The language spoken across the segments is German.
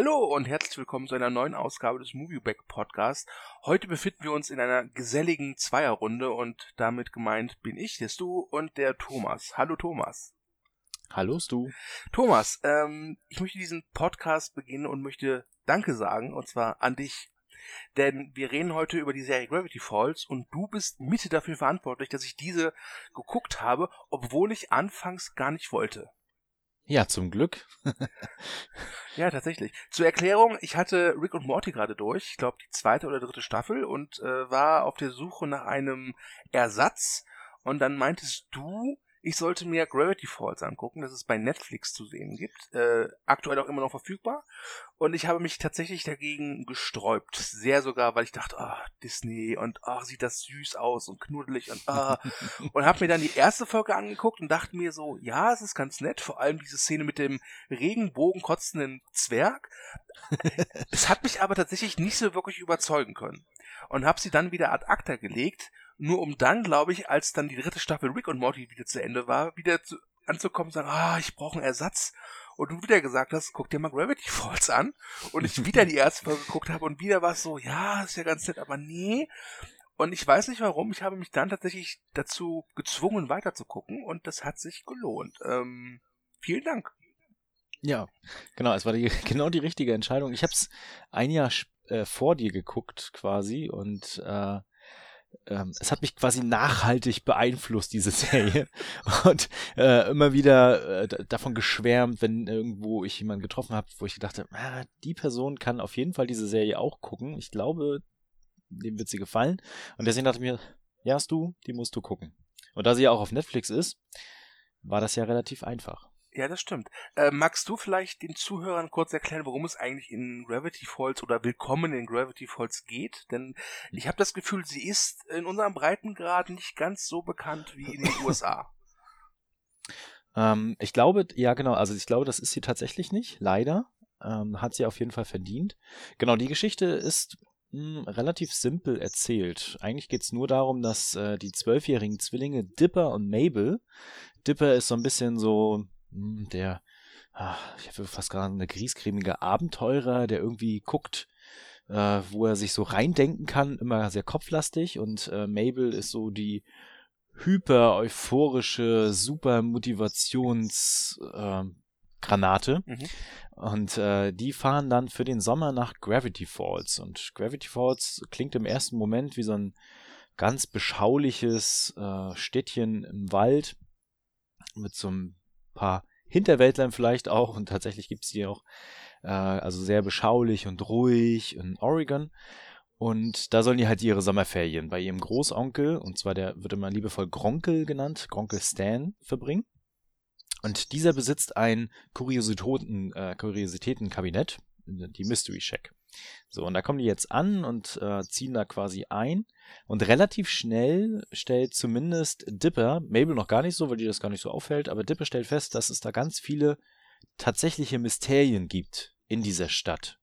Hallo und herzlich willkommen zu einer neuen Ausgabe des Movieback Podcast. Heute befinden wir uns in einer geselligen Zweierrunde und damit gemeint bin ich, der Stu und der Thomas. Hallo Thomas. Hallo Stu. Thomas, ähm, ich möchte diesen Podcast beginnen und möchte Danke sagen und zwar an dich. Denn wir reden heute über die Serie Gravity Falls und du bist Mitte dafür verantwortlich, dass ich diese geguckt habe, obwohl ich anfangs gar nicht wollte. Ja, zum Glück. ja, tatsächlich. Zur Erklärung, ich hatte Rick und Morty gerade durch, ich glaube die zweite oder dritte Staffel und äh, war auf der Suche nach einem Ersatz und dann meintest du, ich sollte mir Gravity Falls angucken, das es bei Netflix zu sehen gibt. Äh, aktuell auch immer noch verfügbar. Und ich habe mich tatsächlich dagegen gesträubt. Sehr sogar, weil ich dachte, ah, Disney und ah, sieht das süß aus und knuddelig und ah. und habe mir dann die erste Folge angeguckt und dachte mir so, ja, es ist ganz nett. Vor allem diese Szene mit dem Regenbogen kotzenden Zwerg. es hat mich aber tatsächlich nicht so wirklich überzeugen können. Und habe sie dann wieder ad acta gelegt nur um dann, glaube ich, als dann die dritte Staffel Rick und Morty wieder zu Ende war, wieder zu, anzukommen und sagen, ah, ich brauche einen Ersatz. Und du wieder gesagt hast, guck dir mal Gravity Falls an. Und ich wieder die erste Folge geguckt habe und wieder war es so, ja, ist ja ganz nett, aber nee. Und ich weiß nicht warum, ich habe mich dann tatsächlich dazu gezwungen, weiter zu gucken und das hat sich gelohnt. Ähm, vielen Dank. Ja, genau, es war die, genau die richtige Entscheidung. Ich habe es ein Jahr äh, vor dir geguckt quasi und äh, ähm, es hat mich quasi nachhaltig beeinflusst, diese Serie. Und äh, immer wieder äh, davon geschwärmt, wenn irgendwo ich jemanden getroffen habe, wo ich gedacht habe, ah, die Person kann auf jeden Fall diese Serie auch gucken. Ich glaube, dem wird sie gefallen. Und deswegen dachte ich mir, ja, hast du, die musst du gucken. Und da sie ja auch auf Netflix ist, war das ja relativ einfach. Ja, das stimmt. Äh, magst du vielleicht den Zuhörern kurz erklären, worum es eigentlich in Gravity Falls oder Willkommen in Gravity Falls geht? Denn ich habe das Gefühl, sie ist in unserem Breitengrad nicht ganz so bekannt wie in den USA. Ähm, ich glaube, ja genau, also ich glaube, das ist sie tatsächlich nicht, leider. Ähm, hat sie auf jeden Fall verdient. Genau, die Geschichte ist mh, hm, relativ simpel erzählt. Eigentlich geht es nur darum, dass äh, die zwölfjährigen Zwillinge Dipper und Mabel, Dipper ist so ein bisschen so der, ach, ich habe fast gerade eine griescremige Abenteurer, der irgendwie guckt, äh, wo er sich so reindenken kann, immer sehr kopflastig und äh, Mabel ist so die hyper euphorische, super Motivations äh, Granate. Mhm. Und äh, die fahren dann für den Sommer nach Gravity Falls. Und Gravity Falls klingt im ersten Moment wie so ein ganz beschauliches äh, Städtchen im Wald mit so einem paar Hinterwäldlern vielleicht auch und tatsächlich gibt es die auch, äh, also sehr beschaulich und ruhig in Oregon. Und da sollen die halt ihre Sommerferien bei ihrem Großonkel, und zwar der wird immer liebevoll Gronkel genannt, Gronkel Stan, verbringen. Und dieser besitzt ein Kuriositäten, äh, Kuriositätenkabinett, die Mystery Shack. So, und da kommen die jetzt an und äh, ziehen da quasi ein. Und relativ schnell stellt zumindest Dipper, Mabel noch gar nicht so, weil die das gar nicht so auffällt, aber Dipper stellt fest, dass es da ganz viele tatsächliche Mysterien gibt in dieser Stadt.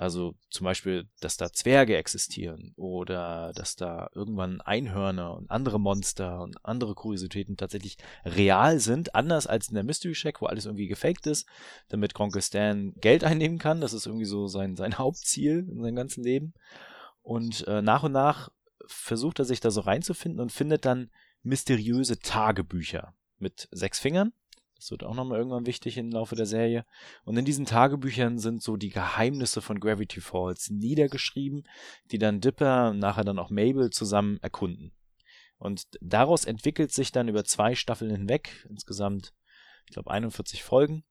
Also zum Beispiel, dass da Zwerge existieren oder dass da irgendwann Einhörner und andere Monster und andere Kuriositäten tatsächlich real sind, anders als in der Mystery Shack, wo alles irgendwie gefaked ist, damit Gronke Stan Geld einnehmen kann. Das ist irgendwie so sein, sein Hauptziel in seinem ganzen Leben. Und äh, nach und nach versucht er sich da so reinzufinden und findet dann mysteriöse Tagebücher mit sechs Fingern das wird auch nochmal irgendwann wichtig im Laufe der Serie. Und in diesen Tagebüchern sind so die Geheimnisse von Gravity Falls niedergeschrieben, die dann Dipper und nachher dann auch Mabel zusammen erkunden. Und daraus entwickelt sich dann über zwei Staffeln hinweg, insgesamt, ich glaube, 41 Folgen,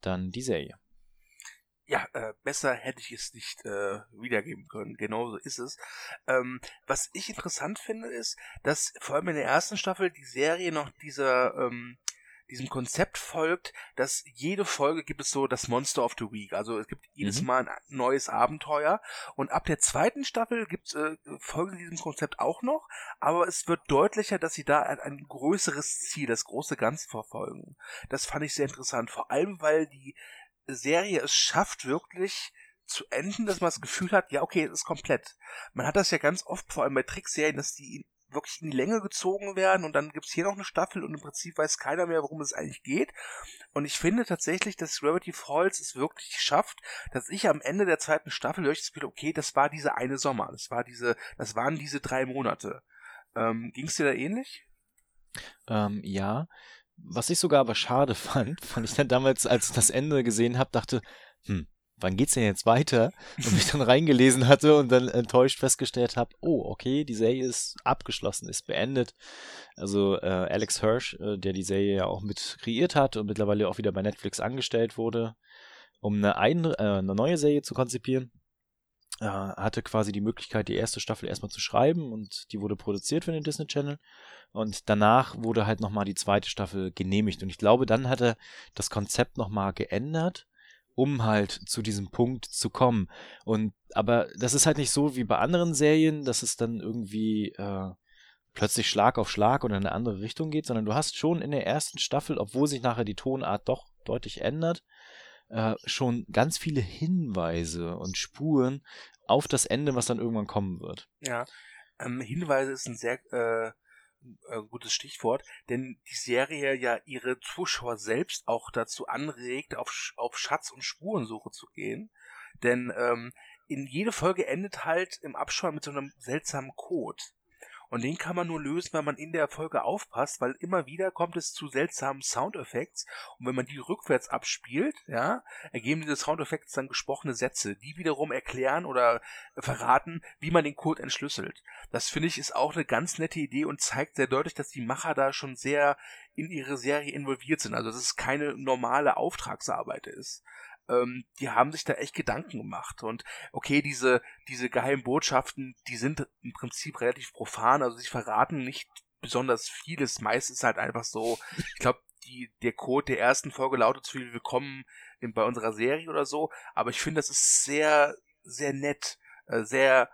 dann die Serie. Ja, äh, besser hätte ich es nicht äh, wiedergeben können. Genauso ist es. Ähm, was ich interessant finde, ist, dass vor allem in der ersten Staffel die Serie noch dieser ähm, diesem Konzept folgt, dass jede Folge gibt es so das Monster of the Week. Also es gibt jedes mhm. Mal ein neues Abenteuer. Und ab der zweiten Staffel gibt es äh, Folgen diesem Konzept auch noch, aber es wird deutlicher, dass sie da ein, ein größeres Ziel, das große Ganze verfolgen. Das fand ich sehr interessant, vor allem weil die Serie es schafft, wirklich zu enden, dass man das Gefühl hat, ja, okay, es ist komplett. Man hat das ja ganz oft, vor allem bei Trickserien, dass die wirklich in die Länge gezogen werden und dann gibt's hier noch eine Staffel und im Prinzip weiß keiner mehr, worum es eigentlich geht. Und ich finde tatsächlich, dass Gravity Falls es wirklich schafft, dass ich am Ende der zweiten Staffel höre ich das Gefühl, okay, das war diese eine Sommer, das war diese, das waren diese drei Monate. Ähm, ging's dir da ähnlich? Ähm, ja. Was ich sogar aber schade fand, fand ich dann damals, als ich das Ende gesehen habe, dachte, hm, wann geht's denn jetzt weiter? Und mich dann reingelesen hatte und dann enttäuscht festgestellt habe, oh, okay, die Serie ist abgeschlossen, ist beendet. Also äh, Alex Hirsch, äh, der die Serie ja auch mit kreiert hat und mittlerweile auch wieder bei Netflix angestellt wurde, um eine, ein, äh, eine neue Serie zu konzipieren, äh, hatte quasi die Möglichkeit, die erste Staffel erstmal zu schreiben und die wurde produziert für den Disney Channel. Und danach wurde halt nochmal die zweite Staffel genehmigt. Und ich glaube, dann hat er das Konzept nochmal geändert um halt zu diesem Punkt zu kommen. Und aber das ist halt nicht so wie bei anderen Serien, dass es dann irgendwie äh, plötzlich Schlag auf Schlag oder in eine andere Richtung geht, sondern du hast schon in der ersten Staffel, obwohl sich nachher die Tonart doch deutlich ändert, äh, schon ganz viele Hinweise und Spuren auf das Ende, was dann irgendwann kommen wird. Ja, ähm, Hinweise ist ein sehr äh, äh, gutes Stichwort, denn die Serie ja ihre Zuschauer selbst auch dazu anregt, auf, auf Schatz- und Spurensuche zu gehen. Denn ähm, in jede Folge endet halt im Abspann mit so einem seltsamen Code. Und den kann man nur lösen, wenn man in der Folge aufpasst, weil immer wieder kommt es zu seltsamen Soundeffekts. Und wenn man die rückwärts abspielt, ja, ergeben diese Soundeffekte dann gesprochene Sätze, die wiederum erklären oder verraten, wie man den Code entschlüsselt. Das finde ich ist auch eine ganz nette Idee und zeigt sehr deutlich, dass die Macher da schon sehr in ihre Serie involviert sind. Also dass es keine normale Auftragsarbeit ist ähm, die haben sich da echt Gedanken gemacht. Und okay, diese, diese geheimen Botschaften, die sind im Prinzip relativ profan, also sie verraten nicht besonders vieles. Meist ist halt einfach so, ich glaube, die, der Code der ersten Folge lautet so viel willkommen in, bei unserer Serie oder so, aber ich finde, das ist sehr, sehr nett, äh, sehr,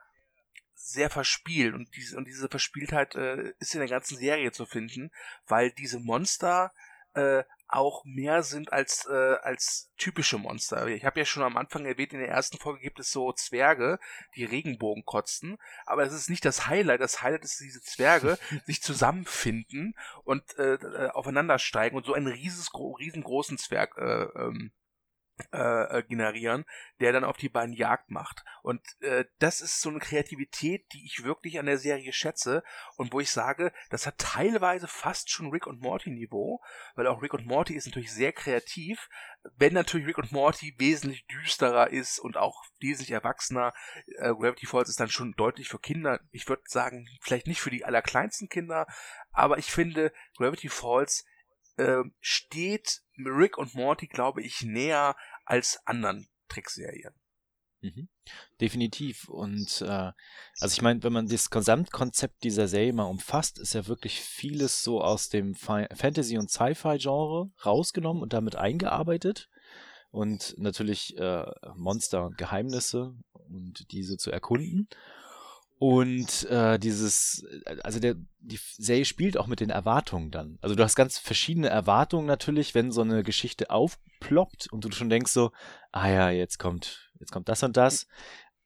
sehr verspielt und diese, und diese Verspieltheit äh, ist in der ganzen Serie zu finden, weil diese Monster äh, auch mehr sind als, äh, als typische Monster. Ich habe ja schon am Anfang erwähnt, in der ersten Folge gibt es so Zwerge, die Regenbogen kotzen, aber es ist nicht das Highlight. Das Highlight ist, dass diese Zwerge sich zusammenfinden und äh, äh, aufeinander steigen und so einen riesengroßen Zwerg äh, ähm, äh, äh, generieren, der dann auf die beiden Jagd macht. Und äh, das ist so eine Kreativität, die ich wirklich an der Serie schätze und wo ich sage, das hat teilweise fast schon Rick und Morty Niveau, weil auch Rick und Morty ist natürlich sehr kreativ, wenn natürlich Rick und Morty wesentlich düsterer ist und auch wesentlich erwachsener. Äh, Gravity Falls ist dann schon deutlich für Kinder. Ich würde sagen, vielleicht nicht für die allerkleinsten Kinder, aber ich finde, Gravity Falls äh, steht Rick und Morty, glaube ich, näher als anderen Trickserien. Mhm. Definitiv. Und äh, also ich meine, wenn man das Gesamtkonzept dieser Serie mal umfasst, ist ja wirklich vieles so aus dem Fi Fantasy- und Sci-Fi-Genre rausgenommen und damit eingearbeitet. Und natürlich äh, Monster und Geheimnisse und diese zu erkunden. Und äh, dieses, also der, die Serie spielt auch mit den Erwartungen dann. Also du hast ganz verschiedene Erwartungen natürlich, wenn so eine Geschichte aufploppt und du schon denkst so, ah ja, jetzt kommt, jetzt kommt das und das.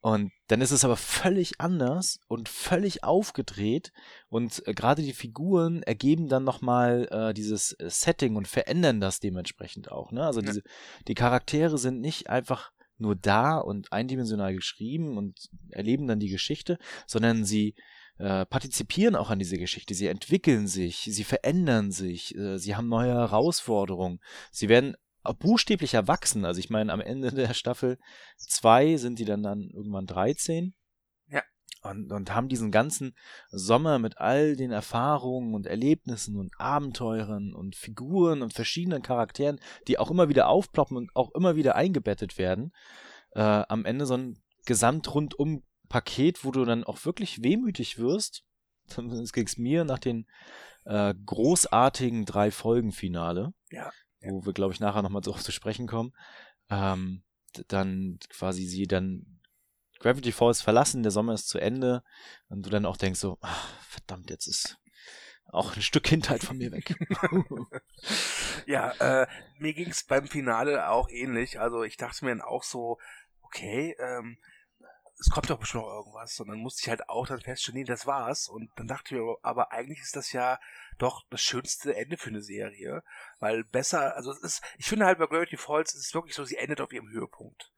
Und dann ist es aber völlig anders und völlig aufgedreht und äh, gerade die Figuren ergeben dann nochmal äh, dieses äh, Setting und verändern das dementsprechend auch. Ne? Also diese, die Charaktere sind nicht einfach nur da und eindimensional geschrieben und erleben dann die Geschichte, sondern sie äh, partizipieren auch an dieser Geschichte. Sie entwickeln sich, sie verändern sich, äh, sie haben neue Herausforderungen. Sie werden buchstäblich erwachsen. Also ich meine, am Ende der Staffel 2 sind die dann, dann irgendwann 13 und, und haben diesen ganzen Sommer mit all den Erfahrungen und Erlebnissen und Abenteuern und Figuren und verschiedenen Charakteren, die auch immer wieder aufploppen und auch immer wieder eingebettet werden, äh, am Ende so ein gesamtrundum Paket, wo du dann auch wirklich wehmütig wirst. Das ging es mir nach den äh, großartigen drei Folgen Finale, ja. wo wir, glaube ich, nachher nochmal so zu sprechen kommen. Ähm, dann quasi sie dann Gravity Falls verlassen, der Sommer ist zu Ende und du dann auch denkst so, ach, verdammt, jetzt ist auch ein Stück Kindheit von mir weg. ja, äh, mir ging es beim Finale auch ähnlich. Also ich dachte mir dann auch so, okay, ähm, es kommt doch bestimmt noch irgendwas. Und dann musste ich halt auch dann feststellen, nee, das war's. Und dann dachte ich mir, aber eigentlich ist das ja doch das schönste Ende für eine Serie. Weil besser, also es ist, ich finde halt bei Gravity Falls ist es wirklich so, sie endet auf ihrem Höhepunkt.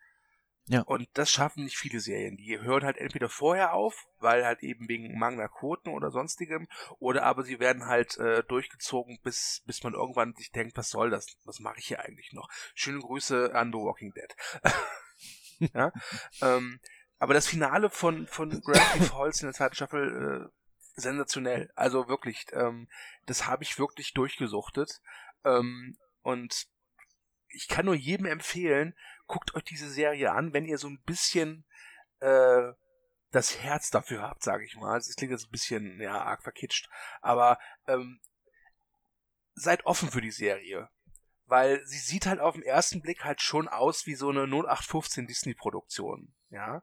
Ja. Und das schaffen nicht viele Serien. Die hören halt entweder vorher auf, weil halt eben wegen mangelnder Quoten oder sonstigem, oder aber sie werden halt äh, durchgezogen, bis, bis man irgendwann sich denkt, was soll das? Was mache ich hier eigentlich noch? Schöne Grüße an The Walking Dead. ja. ähm, aber das Finale von, von Gravity Falls in der zweiten Staffel äh, sensationell. Also wirklich, ähm, das habe ich wirklich durchgesuchtet. Ähm, und ich kann nur jedem empfehlen, guckt euch diese Serie an, wenn ihr so ein bisschen äh, das Herz dafür habt, sage ich mal. Das klingt jetzt ein bisschen ja arg verkitscht, aber ähm, seid offen für die Serie, weil sie sieht halt auf den ersten Blick halt schon aus wie so eine 0815 Disney-Produktion, ja.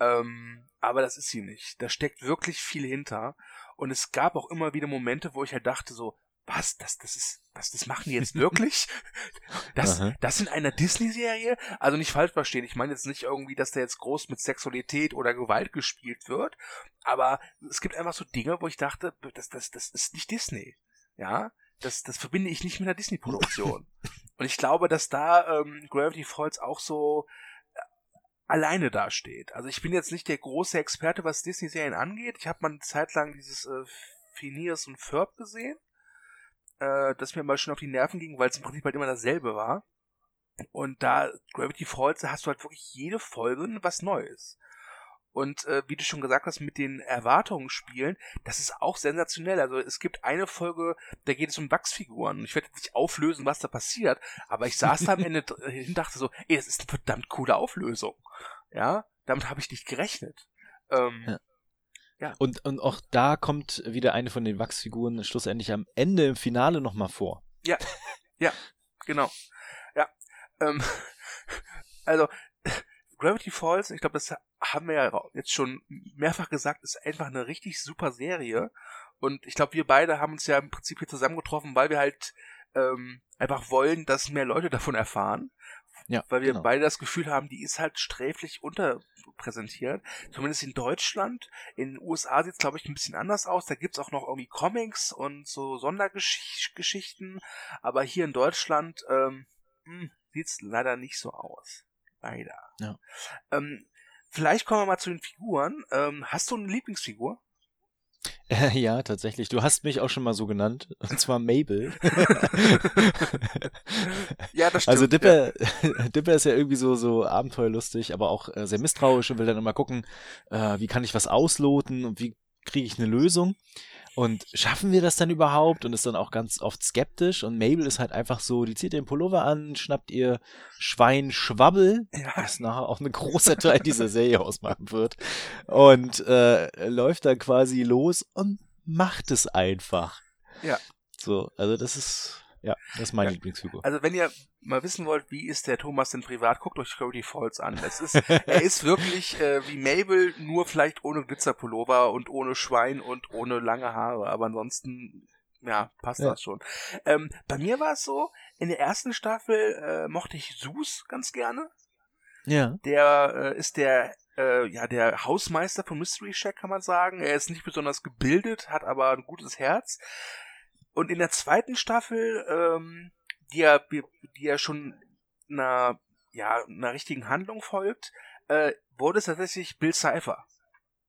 Ähm, aber das ist sie nicht. Da steckt wirklich viel hinter. Und es gab auch immer wieder Momente, wo ich halt dachte so, was, das, das ist, was, das machen die jetzt wirklich? Das, das in einer Disney-Serie? Also nicht falsch verstehen, ich meine jetzt nicht irgendwie, dass da jetzt groß mit Sexualität oder Gewalt gespielt wird, aber es gibt einfach so Dinge, wo ich dachte, das, das, das ist nicht Disney. Ja, das, das verbinde ich nicht mit einer Disney-Produktion. Und ich glaube, dass da ähm, Gravity Falls auch so äh, alleine dasteht. Also ich bin jetzt nicht der große Experte, was Disney-Serien angeht. Ich habe mal eine Zeit lang dieses äh, Phineas und Ferb gesehen äh, das mir mal schon auf die Nerven ging, weil es im Prinzip halt immer dasselbe war. Und da Gravity Falls, da hast du halt wirklich jede Folge was Neues. Und äh, wie du schon gesagt hast, mit den Erwartungen spielen, das ist auch sensationell. Also es gibt eine Folge, da geht es um Wachsfiguren. Ich werde jetzt nicht auflösen, was da passiert, aber ich saß da am Ende hin und dachte so, ey, das ist eine verdammt coole Auflösung. Ja, damit habe ich nicht gerechnet. Ähm, ja. Ja. Und, und auch da kommt wieder eine von den Wachsfiguren schlussendlich am Ende im Finale nochmal vor. Ja, ja, genau. Ja, ähm, also Gravity Falls, ich glaube, das haben wir ja jetzt schon mehrfach gesagt, ist einfach eine richtig super Serie. Und ich glaube, wir beide haben uns ja im Prinzip hier zusammengetroffen, weil wir halt ähm, einfach wollen, dass mehr Leute davon erfahren. Ja, weil wir genau. beide das Gefühl haben, die ist halt sträflich unterpräsentiert. Zumindest in Deutschland. In den USA sieht es, glaube ich, ein bisschen anders aus. Da gibt es auch noch irgendwie Comics und so Sondergeschichten. Aber hier in Deutschland ähm, hm, sieht es leider nicht so aus. Leider. Ja. Ähm, vielleicht kommen wir mal zu den Figuren. Ähm, hast du eine Lieblingsfigur? ja, tatsächlich. Du hast mich auch schon mal so genannt. Und zwar Mabel. ja, das also stimmt. Also Dipper, ja. Dipper ist ja irgendwie so, so abenteuerlustig, aber auch äh, sehr misstrauisch und will dann immer gucken, äh, wie kann ich was ausloten und wie kriege ich eine Lösung. Und schaffen wir das dann überhaupt? Und ist dann auch ganz oft skeptisch. Und Mabel ist halt einfach so, die zieht den Pullover an, schnappt ihr Schwein Schwabbel, ja. was nachher auch ein großer Teil dieser Serie ausmachen wird. Und äh, läuft dann quasi los und macht es einfach. Ja. So, also das ist ja, das ist meine ja. Lieblingsfigur. Also wenn ihr mal wissen wollt, wie ist der Thomas denn privat, guckt euch Cody Falls an. Es ist, er ist wirklich äh, wie Mabel, nur vielleicht ohne Glitzerpullover und ohne Schwein und ohne lange Haare. Aber ansonsten, ja, passt ja. das schon. Ähm, bei mir war es so, in der ersten Staffel äh, mochte ich Sus ganz gerne. Ja. Der äh, ist der äh, ja, der Hausmeister von Mystery Shack, kann man sagen. Er ist nicht besonders gebildet, hat aber ein gutes Herz. Und in der zweiten Staffel, ähm, die ja, die ja schon einer, ja, einer richtigen Handlung folgt, äh, wurde es tatsächlich Bill Cipher.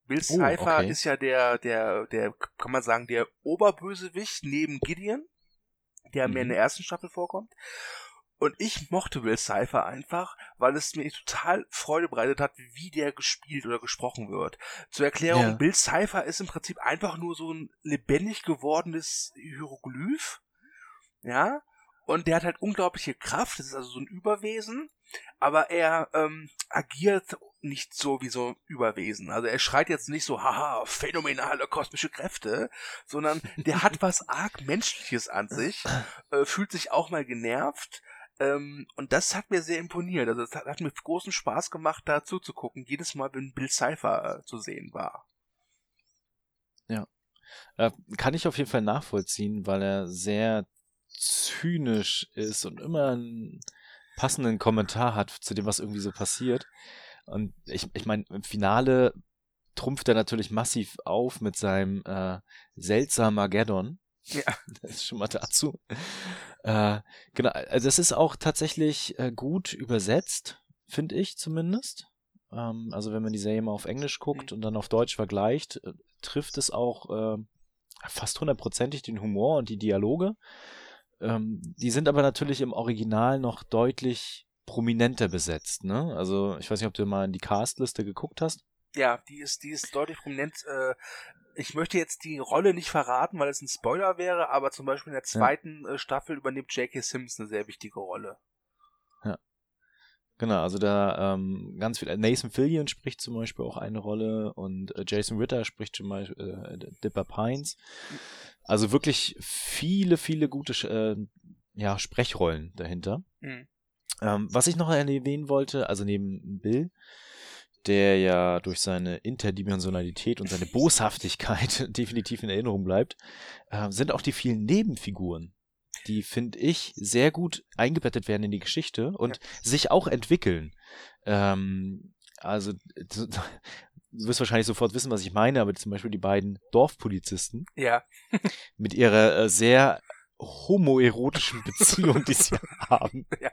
Bill oh, Cipher okay. ist ja der, der, der, kann man sagen, der Oberbösewicht neben Gideon, der mhm. mir in der ersten Staffel vorkommt. Und ich mochte Will Cypher einfach, weil es mir total Freude bereitet hat, wie der gespielt oder gesprochen wird. Zur Erklärung, ja. Bill Cypher ist im Prinzip einfach nur so ein lebendig gewordenes Hieroglyph. Ja. Und der hat halt unglaubliche Kraft, das ist also so ein Überwesen, aber er ähm, agiert nicht so wie so ein Überwesen. Also er schreit jetzt nicht so, haha, phänomenale kosmische Kräfte, sondern der hat was arg Menschliches an sich, äh, fühlt sich auch mal genervt, ähm, und das hat mir sehr imponiert. Also es hat, hat, mir großen Spaß gemacht, da zuzugucken, jedes Mal, wenn Bill Cipher äh, zu sehen war. Ja. Äh, kann ich auf jeden Fall nachvollziehen, weil er sehr zynisch ist und immer einen passenden Kommentar hat zu dem, was irgendwie so passiert. Und ich, ich meine, im Finale trumpft er natürlich massiv auf mit seinem äh, seltsamen Armageddon. Ja. Das ist schon mal dazu. Äh, genau, also es ist auch tatsächlich äh, gut übersetzt, finde ich zumindest. Ähm, also wenn man die Serie mal auf Englisch guckt Mhm. und dann auf Deutsch vergleicht, äh, trifft es auch äh, fast hundertprozentig den Humor und die Dialoge. Ähm, die sind aber natürlich im Original noch deutlich prominenter besetzt. Ne? Also ich weiß nicht, ob du mal in die Castliste geguckt hast. Ja, die ist, die ist deutlich prominent. Äh, ich möchte jetzt die Rolle nicht verraten, weil es ein Spoiler wäre, aber zum Beispiel in der zweiten äh, Staffel übernimmt J.K. Simmons eine sehr wichtige Rolle. Genau, also da ähm, ganz viel. Nathan Fillion spricht zum Beispiel auch eine Rolle und äh, Jason Ritter spricht zum Beispiel äh, Dipper Pines. Also wirklich viele, viele gute äh, ja, Sprechrollen dahinter. Mhm. Ähm, was ich noch erwähnen wollte, also neben Bill, der ja durch seine Interdimensionalität und seine Boshaftigkeit definitiv in Erinnerung bleibt, äh, sind auch die vielen Nebenfiguren, die, finde ich, sehr gut eingebettet werden in die Geschichte und sich auch entwickeln. Ähm, also, du wirst wahrscheinlich sofort wissen, was ich meine, aber zum Beispiel die beiden Dorfpolizisten Ja, mit ihrer äh, sehr homoerotischen Beziehung, die sie haben. Ja.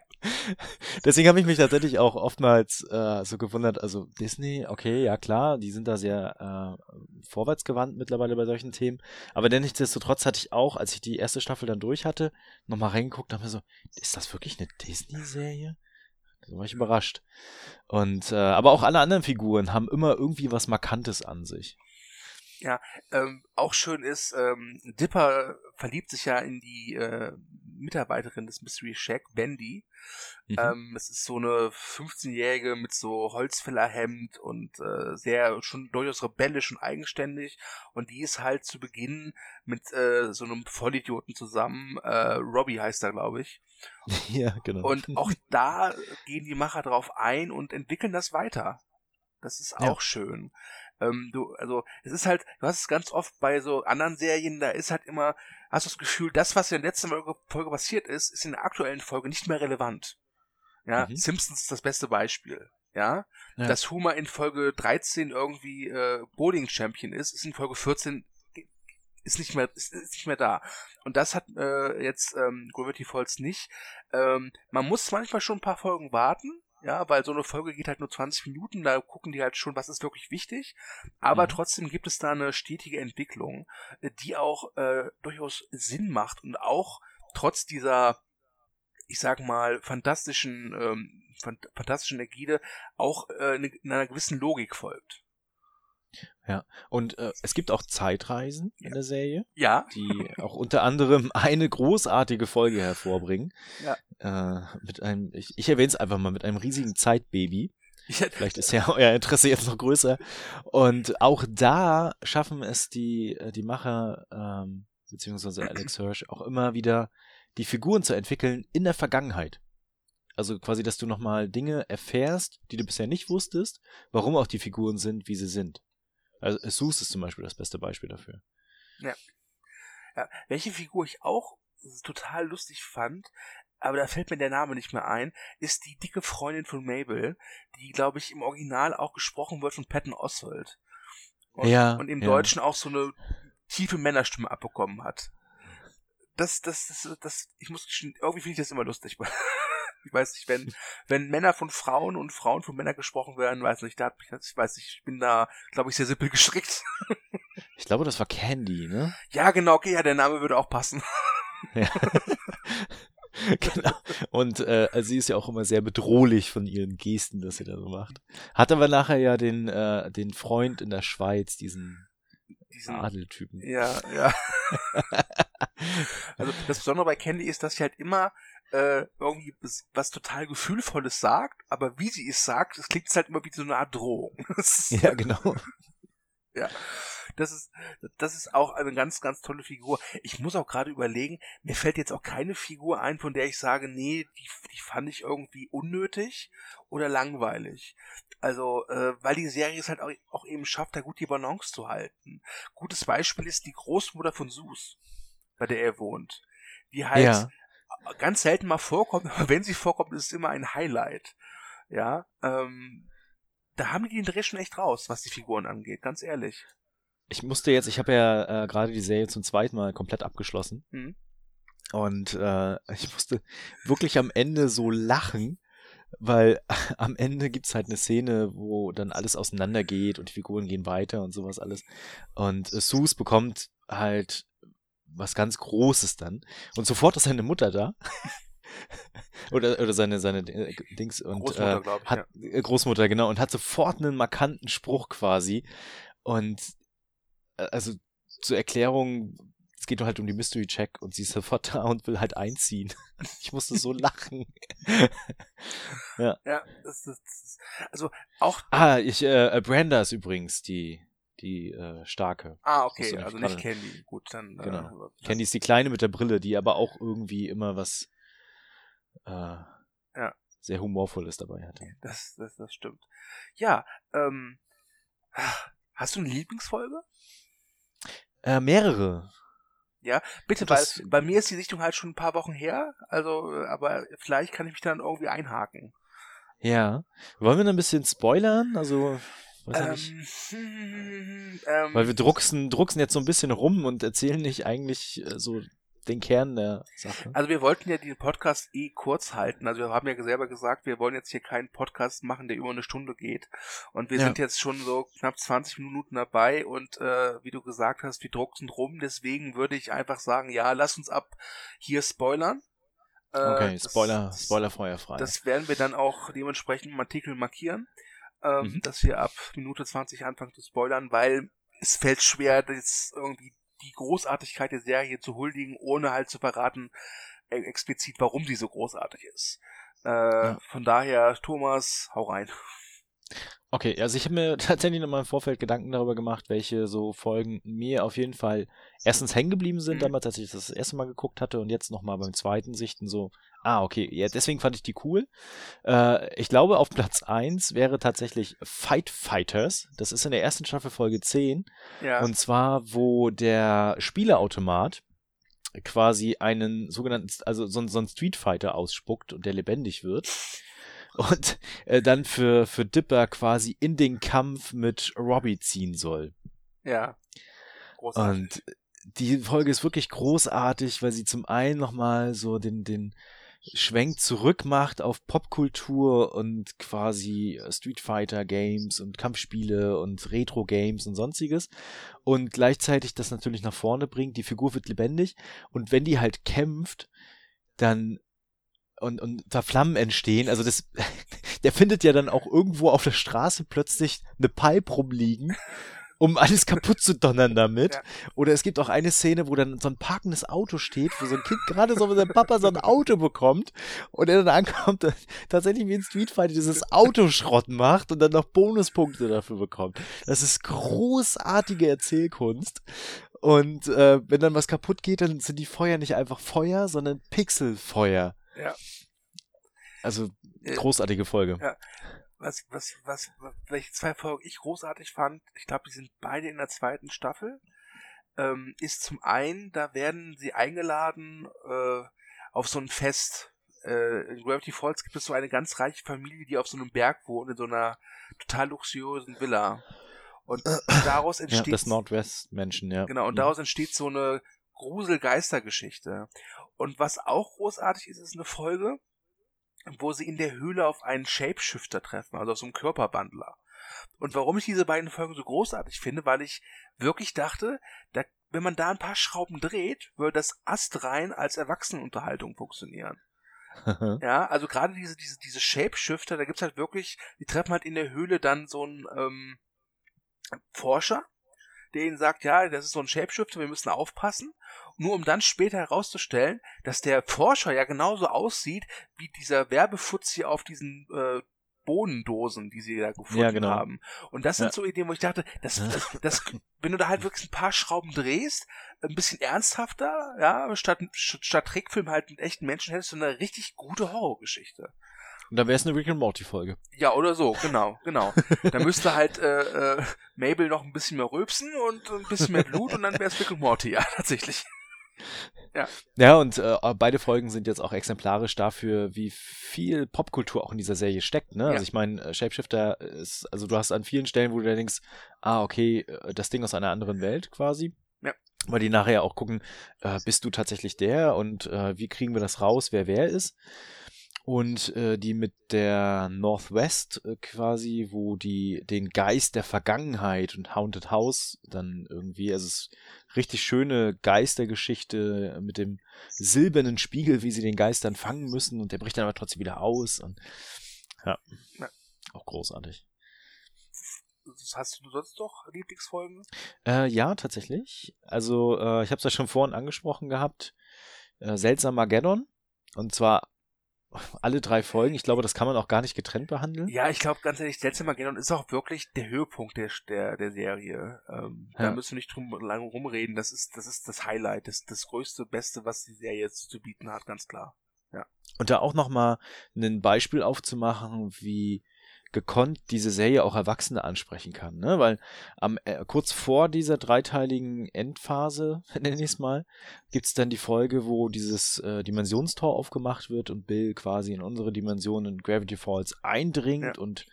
Deswegen habe ich mich tatsächlich auch oftmals äh, so gewundert, also Disney, okay, ja klar, die sind da sehr äh, vorwärtsgewandt mittlerweile bei solchen Themen, aber denn nichtsdestotrotz hatte ich auch, als ich die erste Staffel dann durch hatte, nochmal reingeguckt und habe mir so, ist das wirklich eine Disney-Serie? Da war ich überrascht. Und äh, aber auch alle anderen Figuren haben immer irgendwie was Markantes an sich. Ähm, auch schön ist, ähm, Dipper verliebt sich ja in die äh, Mitarbeiterin des Mystery Shack, Bendy. Mhm. Ähm, es ist so eine 15-Jährige mit so Holzfällerhemd und äh, sehr schon durchaus rebellisch und eigenständig. Und die ist halt zu Beginn mit äh, so einem Vollidioten zusammen. Äh, Robbie heißt er, glaube ich. ja, genau. Und auch da gehen die Macher drauf ein und entwickeln das weiter. Das ist Ja. auch schön. Ähm, du, also, es ist halt, du hast es ganz oft bei so anderen Serien, da ist halt immer, hast du das Gefühl, das, was in der letzten Folge, passiert ist, ist in der aktuellen Folge nicht mehr relevant. Ja, Mhm. Simpsons ist das beste Beispiel. Ja, Ja. dass Homer in Folge 13 irgendwie äh, Bowling Champion ist, ist in Folge 14 ist nicht mehr ist, ist nicht mehr da. Und das hat äh, jetzt ähm, Gravity Falls nicht. Ähm, man muss manchmal schon ein paar Folgen warten, ja, weil so eine Folge geht halt nur 20 Minuten, da gucken die halt schon, was ist wirklich wichtig. Aber Mhm. trotzdem gibt es da eine stetige Entwicklung, die auch äh, durchaus Sinn macht und auch trotz dieser, ich sag mal, fantastischen, ähm, fant fantastischen Ägide auch äh, in einer gewissen Logik folgt. Und äh, es gibt auch Zeitreisen in der Serie, Ja, die auch unter anderem eine großartige Folge hervorbringen. Ja. Äh, mit einem, ich, ich erwähne es einfach mal, mit einem riesigen Zeitbaby. ich, Vielleicht ist ja euer Interesse jetzt noch größer. Und auch da schaffen es die, äh, die Macher, ähm, beziehungsweise Alex Hirsch, auch immer wieder die Figuren zu entwickeln in der Vergangenheit. Also quasi, dass du nochmal Dinge erfährst, die du bisher nicht wusstest, warum auch die Figuren sind, wie sie sind. Also Sus ist zum Beispiel das beste Beispiel dafür. Ja, welche Figur ich auch total lustig fand, aber da fällt mir der Name nicht mehr ein, ist die dicke Freundin von Mabel, die, glaube ich, im Original auch gesprochen wird von Patton Oswald. Und, Ja, und im ja. Deutschen auch so eine tiefe Männerstimme abbekommen hat. Das, das, das, das, ich muss, irgendwie finde ich das immer lustig. Ich weiß nicht, wenn, wenn Männer von Frauen und Frauen von Männern gesprochen werden, weiß nicht, da hat mich ich weiß nicht, ich bin da, glaube ich, sehr simpel gestrickt. Ich glaube, das war Candy, ne? Ja, genau, okay, ja, der Name würde auch passen. Ja. genau. Und äh, sie ist ja auch immer sehr bedrohlich von ihren Gesten, dass sie da so macht. Hat aber nachher ja den, äh, den Freund in der Schweiz, diesen Diesen, Adeltypen. Ja, ja. also das Besondere bei Candy ist, dass sie halt immer äh, irgendwie was, total Gefühlvolles sagt, aber wie sie es sagt, es klingt halt immer wie so eine Art Drohung. Ja, genau. das ist, das ist auch eine ganz, ganz tolle Figur. Ich muss auch gerade überlegen, mir fällt jetzt auch keine Figur ein, von der ich sage, nee, die, die fand ich irgendwie unnötig oder langweilig. Also, äh, weil die Serie es halt auch, auch eben schafft, da gut die Balance zu halten. Gutes Beispiel ist die Großmutter von Sus, bei der er wohnt. Die halt Ja. Ganz selten mal vorkommt, aber wenn sie vorkommt, ist es immer ein Highlight. Ja, ähm, da haben die den Dreh schon echt raus, was die Figuren angeht, ganz ehrlich. Ich musste jetzt, ich habe ja äh, gerade die Serie zum zweiten Mal komplett abgeschlossen. Mhm. Und äh, ich musste wirklich am Ende so lachen, weil am Ende gibt es halt eine Szene, wo dann alles auseinandergeht und die Figuren gehen weiter und sowas alles. Und äh, Sus bekommt halt was ganz Großes dann. Und sofort ist seine Mutter da. oder, oder seine, seine äh, Dings und Großmutter, äh, ich, hat, ja. Äh, Großmutter, genau, und hat sofort einen markanten Spruch quasi. Und äh, also zur Erklärung, es geht halt um die Mystery Check und sie ist sofort da und will halt einziehen. Ich musste so lachen. ja. Ja, das ist, also auch. Ah, ich, äh, Branda ist übrigens die, die äh, starke. Ah, okay, also nicht Candy. Gut, dann. Genau. Äh, Candy ist die kleine mit der Brille, die aber auch irgendwie immer was äh, ja. sehr humorvolles dabei hat. Das, das, das stimmt. Ja, ähm, hast du eine Lieblingsfolge? Äh, mehrere. Ja, bitte, das, weil bei mir ist die Sichtung halt schon ein paar Wochen her, also, aber vielleicht kann ich mich dann irgendwie einhaken. Ja. Wollen wir ein bisschen spoilern? Also, weiß ähm. Ähm, weil wir drucksen, drucksen jetzt so ein bisschen rum und erzählen nicht eigentlich äh, so den Kern der Sache. Also wir wollten ja den Podcast eh kurz halten. Also wir haben ja selber gesagt, wir wollen jetzt hier keinen Podcast machen, der über eine Stunde geht. Und wir ja. sind jetzt schon so knapp 20 Minuten dabei und äh, wie du gesagt hast, wir drucken rum. Deswegen würde ich einfach sagen, ja, lass uns ab hier spoilern. Äh, okay, Spoiler, das, spoilerfeuerfrei. Das werden wir dann auch dementsprechend im Artikel markieren, ähm, mhm. dass wir ab Minute 20 anfangen zu spoilern, weil es fällt schwer, das irgendwie die Großartigkeit der Serie zu huldigen, ohne halt zu verraten, äh, explizit, warum sie so großartig ist. Äh, ja. Von daher, Thomas, hau rein. Okay, also ich habe mir tatsächlich nochmal im Vorfeld Gedanken darüber gemacht, welche so Folgen mir auf jeden Fall erstens hängen geblieben sind, mhm. damals, als ich das, das erste Mal geguckt hatte und jetzt nochmal beim zweiten Sichten so, ah, okay, ja, deswegen fand ich die cool. Äh, ich glaube, auf Platz 1 wäre tatsächlich Fight Fighters. Das ist in der ersten Staffel Folge 10. Ja. Und zwar, wo der Spieleautomat quasi einen sogenannten, also so, so einen Street Fighter ausspuckt und der lebendig wird und äh, dann für, für Dipper quasi in den Kampf mit Robbie ziehen soll. Ja. Großartig. Und die Folge ist wirklich großartig, weil sie zum einen nochmal so den, den Schwenk zurück macht auf Popkultur und quasi Street Fighter Games und Kampfspiele und Retro Games und sonstiges und gleichzeitig das natürlich nach vorne bringt. Die Figur wird lebendig und wenn die halt kämpft, dann und, und da Flammen entstehen. Also das, der findet ja dann auch irgendwo auf der Straße plötzlich eine Pipe rumliegen, um alles kaputt zu donnern damit. Ja. Oder es gibt auch eine Szene, wo dann so ein parkendes Auto steht, wo so ein Kind gerade so mit seinem Papa so ein Auto bekommt und er dann ankommt, tatsächlich wie ein Street Fighter dieses Autoschrott macht und dann noch Bonuspunkte dafür bekommt. Das ist großartige Erzählkunst. Und äh, wenn dann was kaputt geht, dann sind die Feuer nicht einfach Feuer, sondern Pixelfeuer. Ja. Also äh, großartige Folge. Ja. Was, was, was, welche zwei Folgen ich großartig fand, ich glaube, die sind beide in der zweiten Staffel, ähm, ist zum einen, da werden sie eingeladen äh, auf so ein Fest. Äh, in Gravity Falls gibt es so eine ganz reiche Familie, die auf so einem Berg wohnt, in so einer total luxuriösen Villa. Und daraus entsteht. Ja, das Nordwest-Menschen, ja. Genau, und mhm. daraus entsteht so eine Grusel-Geistergeschichte. Und was auch großartig ist, ist eine Folge, wo sie in der Höhle auf einen Shapeshifter treffen, also auf so einen Körperbandler. Und warum ich diese beiden Folgen so großartig finde, weil ich wirklich dachte, da, wenn man da ein paar Schrauben dreht, würde das astrein als Erwachsenenunterhaltung funktionieren. ja, also gerade diese, diese, diese Shapeshifter, da gibt's halt wirklich, die treffen halt in der Höhle dann so einen ähm, Forscher, der ihnen sagt, ja, das ist so ein Shapeshifter, wir müssen aufpassen nur um dann später herauszustellen, dass der Forscher ja genauso aussieht wie dieser Werbefutzi auf diesen äh, Bohnendosen, die sie da gefunden ja, genau. haben. Und das sind ja. so Ideen, wo ich dachte, das, das, das, wenn du da halt wirklich ein paar Schrauben drehst, ein bisschen ernsthafter, ja, statt, statt Trickfilm halt mit echten Menschen hättest du eine richtig gute Horrorgeschichte. Und dann wäre es eine Rick and Morty Folge. Ja, oder so, genau, genau. da müsste halt äh, äh, Mabel noch ein bisschen mehr rülpsen und ein bisschen mehr Blut und dann wäre es Rick and Morty, ja, tatsächlich. Ja, ja und äh, beide Folgen sind jetzt auch exemplarisch dafür, wie viel Popkultur auch in dieser Serie steckt. Ne? Ja. Also ich meine, äh, Shapeshifter ist, also du hast an vielen Stellen, wo du denkst, ah, okay, äh, das Ding aus einer anderen Welt quasi. Ja. Weil die nachher auch gucken, äh, bist du tatsächlich der und äh, wie kriegen wir das raus, wer wer ist und äh, die mit der Northwest äh, quasi, wo die den Geist der Vergangenheit und Haunted House dann irgendwie, also es ist richtig schöne Geistergeschichte mit dem silbernen Spiegel, wie sie den Geist dann fangen müssen und der bricht dann aber trotzdem wieder aus und ja, auch großartig. Hast du sonst noch Lieblingsfolgen? Äh, ja, tatsächlich. Also, äh, ich habe es ja schon vorhin angesprochen gehabt. Äh, Seltsam Mageddon. Und zwar alle drei Folgen. Ich glaube, das kann man auch gar nicht getrennt behandeln. Ja, ich glaube, ganz ehrlich, Seltsam Mageddon ist auch wirklich der Höhepunkt der, der, der Serie. Ähm, ja. Da müssen wir nicht drum lange rumreden. Das ist, das ist das Highlight, das, das größte, Beste, was die Serie jetzt zu bieten hat, ganz klar. Ja. Und da auch nochmal ein Beispiel aufzumachen, wie gekonnt diese Serie auch Erwachsene ansprechen kann. Ne? Weil am, äh, kurz vor dieser dreiteiligen Endphase, nenne ich es mal, gibt es dann die Folge, wo dieses äh, Dimensionstor aufgemacht wird und Bill quasi in unsere Dimension in Gravity Falls eindringt ja. und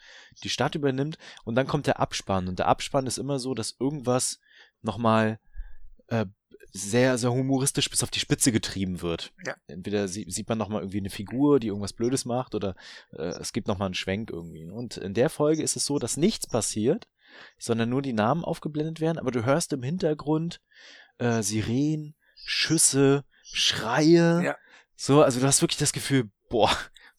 die Stadt übernimmt. Und dann kommt der Abspann. Und der Abspann ist immer so, dass irgendwas nochmal äh, sehr, sehr humoristisch bis auf die Spitze getrieben wird. Ja. Entweder sie, sieht man nochmal irgendwie eine Figur, die irgendwas Blödes macht, oder äh, es gibt nochmal einen Schwenk irgendwie. Und in der Folge ist es so, dass nichts passiert, sondern nur die Namen aufgeblendet werden, aber du hörst im Hintergrund äh, Sirenen, Schüsse, Schreie. Ja. So, also du hast wirklich das Gefühl, boah,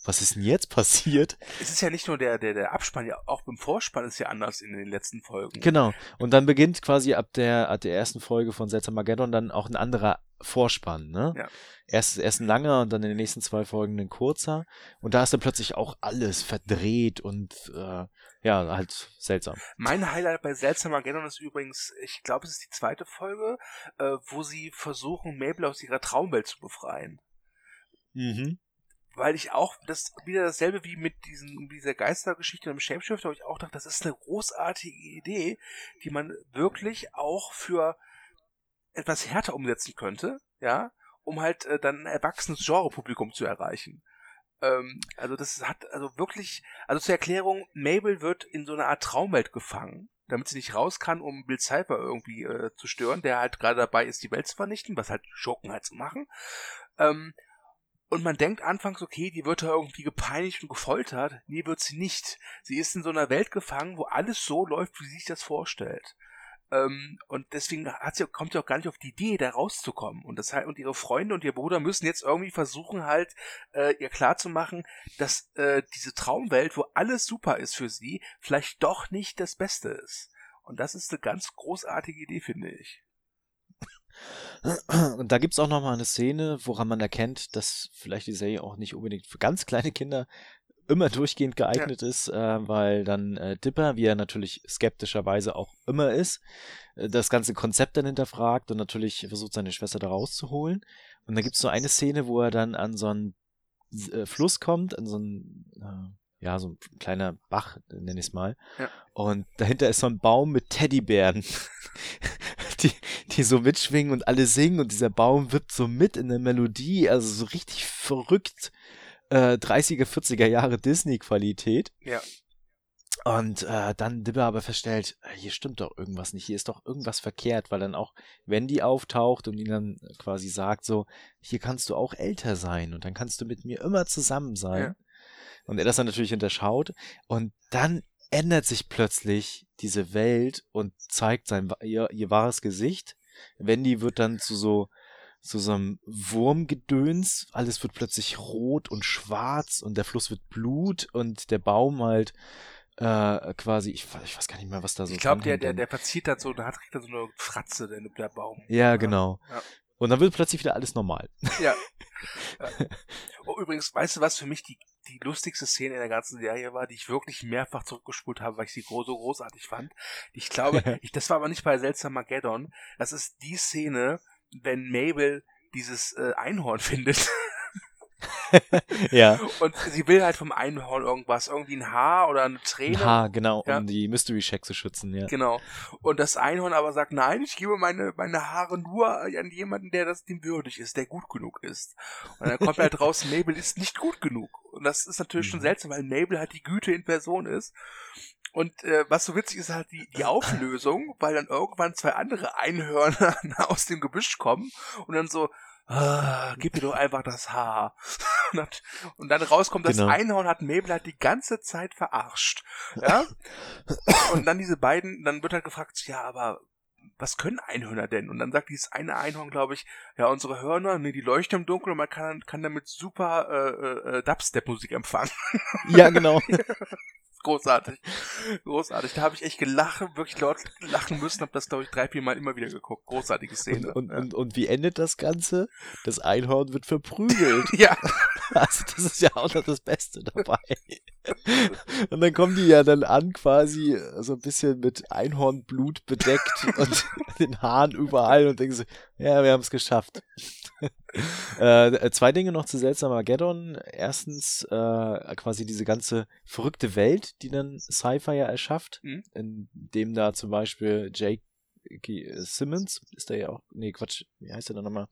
was ist denn jetzt passiert? Es ist ja nicht nur der, der, der Abspann, ja auch beim Vorspann ist ja anders in den letzten Folgen. Genau. Und dann beginnt quasi ab der, ab der ersten Folge von Seltsam Mageddon dann auch ein anderer Vorspann, ne? Ja. Erst, erst ein langer und dann in den nächsten zwei Folgen ein kurzer. Und da ist dann plötzlich auch alles verdreht und äh, ja, halt seltsam. Mein Highlight bei Seltsam Mageddon ist übrigens, ich glaube, es ist die zweite Folge, äh, wo sie versuchen, Mabel aus ihrer Traumwelt zu befreien. Mhm weil ich auch das wieder dasselbe wie mit diesen dieser Geistergeschichte im Shapeshifter, wo ich auch dachte, das ist eine großartige Idee, die man wirklich auch für etwas härter umsetzen könnte, ja, um halt äh, dann ein erwachsenes Genrepublikum zu erreichen. Ähm, also das hat also wirklich, also zur Erklärung, Mabel wird in so einer Art Traumwelt gefangen, damit sie nicht raus kann, um Bill Cipher irgendwie äh, zu stören, der halt gerade dabei ist, die Welt zu vernichten, was halt Schurken halt zu machen. Ähm, und man denkt anfangs, okay, die wird da irgendwie gepeinigt und gefoltert. Nee, wird sie nicht. Sie ist in so einer Welt gefangen, wo alles so läuft, wie sie sich das vorstellt. Ähm, und deswegen hat sie, kommt sie auch gar nicht auf die Idee, da rauszukommen. Und, das, und ihre Freunde und ihr Bruder müssen jetzt irgendwie versuchen, halt äh, ihr klarzumachen, dass äh, diese Traumwelt, wo alles super ist für sie, vielleicht doch nicht das Beste ist. Und das ist eine ganz großartige Idee, finde ich. Und da gibt es auch nochmal eine Szene, woran man erkennt, dass vielleicht die Serie auch nicht unbedingt für ganz kleine Kinder immer durchgehend geeignet ja. ist, äh, weil dann äh, Dipper, wie er natürlich skeptischerweise auch immer ist, äh, das ganze Konzept dann hinterfragt und natürlich versucht, seine Schwester da rauszuholen. Und da gibt es so eine Szene, wo er dann an so einen äh, Fluss kommt, an so einen, äh, ja, so ein kleiner Bach, nenne ich es mal. Ja. Und dahinter ist so ein Baum mit Teddybären. Die, die so mitschwingen und alle singen und dieser Baum wippt so mit in der Melodie, also so richtig verrückt äh, 30er, 40er Jahre Disney-Qualität. Ja. Und äh, dann Dibber aber feststellt, äh, hier stimmt doch irgendwas nicht, hier ist doch irgendwas verkehrt, weil dann auch Wendy auftaucht und ihn dann quasi sagt so, hier kannst du auch älter sein und dann kannst du mit mir immer zusammen sein. Ja. Und er das dann natürlich hinterschaut und dann ändert sich plötzlich diese Welt und zeigt sein ihr, ihr wahres Gesicht. Wendy wird dann zu so zu so einem Wurmgedöns. Alles wird plötzlich rot und schwarz und der Fluss wird Blut und der Baum halt äh, quasi, ich, ich weiß gar nicht mehr, was da so Ich glaube, der, der, der verzieht dann so, da hat kriegt dann so eine Fratze, der, der Baum. Ja, genau. Ja. Und dann wird plötzlich wieder alles normal. Ja. oh, übrigens, weißt du, was für mich die die lustigste Szene in der ganzen Serie war, die ich wirklich mehrfach zurückgespult habe, weil ich sie so großartig fand. Ich glaube, ich, das war aber nicht bei Seltsam Mageddon. Das ist die Szene, wenn Mabel dieses äh, Einhorn findet. ja. Und sie will halt vom Einhorn irgendwas, irgendwie ein Haar oder eine Träne. Ein Haar, genau, Ja. um die Mystery Shack zu schützen, ja. Genau. Und das Einhorn aber sagt, nein, ich gebe meine, meine Haare nur an jemanden, der das dem würdig ist, der gut genug ist. Und dann kommt halt raus, Mabel ist nicht gut genug. Und das ist natürlich schon Mhm. seltsam, weil Mabel halt die Güte in Person ist. Und äh, was so witzig ist halt die, die Auflösung, weil dann irgendwann zwei andere Einhörner aus dem Gebüsch kommen und dann so, ah, gib mir doch einfach das Haar. Und dann, und dann rauskommt, das Genau. Einhorn hat Mabel halt die ganze Zeit verarscht. Ja? Und dann diese beiden, dann wird halt gefragt, ja, aber was können Einhörner denn? Und dann sagt dieses eine Einhorn, glaube ich, ja, unsere Hörner, nee, die leuchten im Dunkeln und man kann, kann damit super äh, äh, Dubstep-Musik empfangen. Ja, genau. Großartig. Großartig. Da habe ich echt gelacht, wirklich laut lachen müssen, habe das, glaube ich, drei, vier Mal immer wieder geguckt. Großartige Und, Szene. und, ja. und, und wie endet das Ganze? Das Einhorn wird verprügelt. ja, Also das ist ja auch noch das Beste dabei. Und dann kommen die ja dann an, quasi so ein bisschen mit Einhornblut bedeckt und den Haaren überall und denken so, ja, wir haben es geschafft. äh, zwei Dinge noch zu seltsam Armageddon. Erstens äh, quasi diese ganze verrückte Welt, die dann Sci-Fi ja erschafft, Mhm. in dem da zum Beispiel Jake Simmons, ist der ja auch, nee, Quatsch, wie heißt der denn nochmal?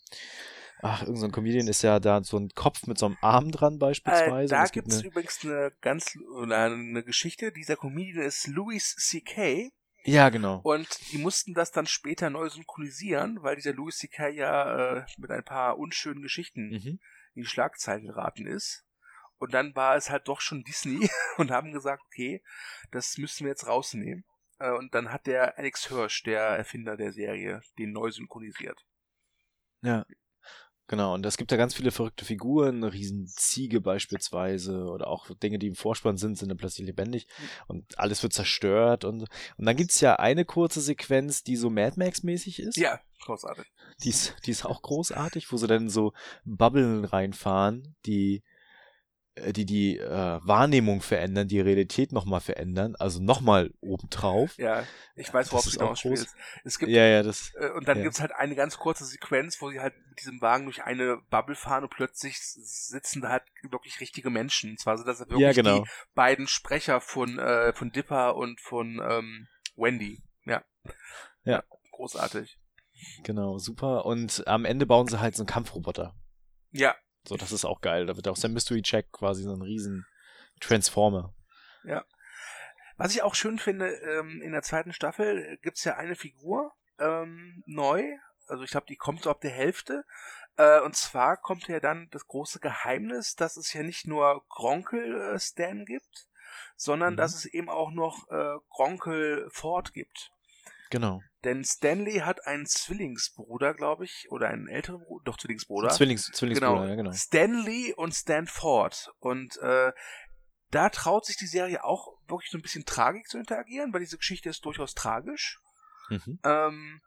Ach, irgendein so ein Comedian ist ja da so ein Kopf mit so einem Arm dran äh, beispielsweise. da Und es gibt es übrigens eine ganz, eine Geschichte. Dieser Comedian ist Louis C.K. ja, genau. Und die mussten das dann später neu synchronisieren, weil dieser Louis C.K. ja äh, mit ein paar unschönen Geschichten Mhm. in die Schlagzeilen geraten ist. Und dann war es halt doch schon Disney und haben gesagt, okay, das müssen wir jetzt rausnehmen. Äh, Und dann hat der Alex Hirsch, der Erfinder der Serie, den neu synchronisiert. Ja. Genau, und es gibt ja ganz viele verrückte Figuren, eine Riesenziege beispielsweise oder auch Dinge, die im Vorspann sind, sind dann plötzlich lebendig und alles wird zerstört und und dann gibt's ja eine kurze Sequenz, die so Mad Max mäßig ist. Ja, großartig. Die ist, die ist auch großartig, wo sie dann so Bubblen reinfahren, die die die äh, Wahrnehmung verändern, die Realität nochmal verändern, also nochmal obendrauf. Ja, ich weiß, worauf du auch hinaus spielst. Es gibt Ja, ja, das. Äh, Und dann Ja. gibt's halt eine ganz kurze Sequenz, wo sie halt mit diesem Wagen durch eine Bubble fahren und plötzlich sitzen da halt wirklich richtige Menschen. Und zwar sind das wirklich Ja, genau. die beiden Sprecher von, äh, von Dipper und von ähm, Wendy. Ja. Ja. Großartig. Genau, super. Und am Ende bauen sie halt so einen Kampfroboter. Ja, So, das ist auch geil. Da wird auch sein Mystery Check quasi so ein riesen Transformer. was ich auch schön finde, ähm, in der zweiten Staffel äh, gibt's ja eine Figur ähm, neu. Also ich glaube, die kommt so ab der Hälfte. Äh, und zwar kommt ja dann das große Geheimnis, dass es ja nicht nur Gronkel äh, Stan gibt, sondern Mhm. dass es eben auch noch äh, Gronkel Ford gibt. Genau. Denn Stanley hat einen Zwillingsbruder, glaube ich, oder einen älteren Bruder, doch Zwillingsbruder. Zwillings, Zwillingsbruder, ja, genau. Stanley und Stanford. Und äh, da traut sich die Serie auch wirklich so ein bisschen Tragik zu interagieren, weil diese Geschichte ist durchaus tragisch. Mhm. Ähm,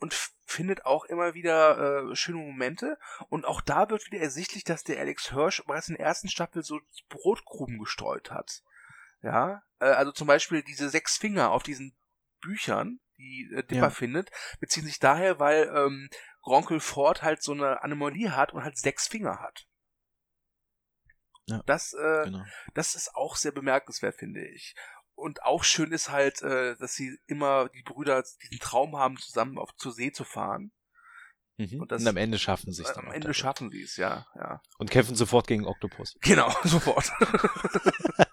und findet auch immer wieder äh, schöne Momente. Und auch da wird wieder ersichtlich, dass der Alex Hirsch bereits in der ersten Staffel so Brotkrumen gestreut hat. Ja, äh, also zum Beispiel diese sechs Finger auf diesen Büchern, die äh, Dipper Ja. findet, beziehen sich daher, weil ähm, Gronkel Ford halt so eine Anomalie hat und halt sechs Finger hat. Ja, Das, äh, Genau. das ist auch sehr bemerkenswert, finde ich. Und auch schön ist halt, äh, dass sie immer die Brüder diesen Traum haben, zusammen auf zur See zu fahren. Mhm. und das- Und am Ende schaffen sie es Äh, Am Ende schaffen sie es, ja, ja. Und kämpfen sofort gegen Octopus. Genau, sofort.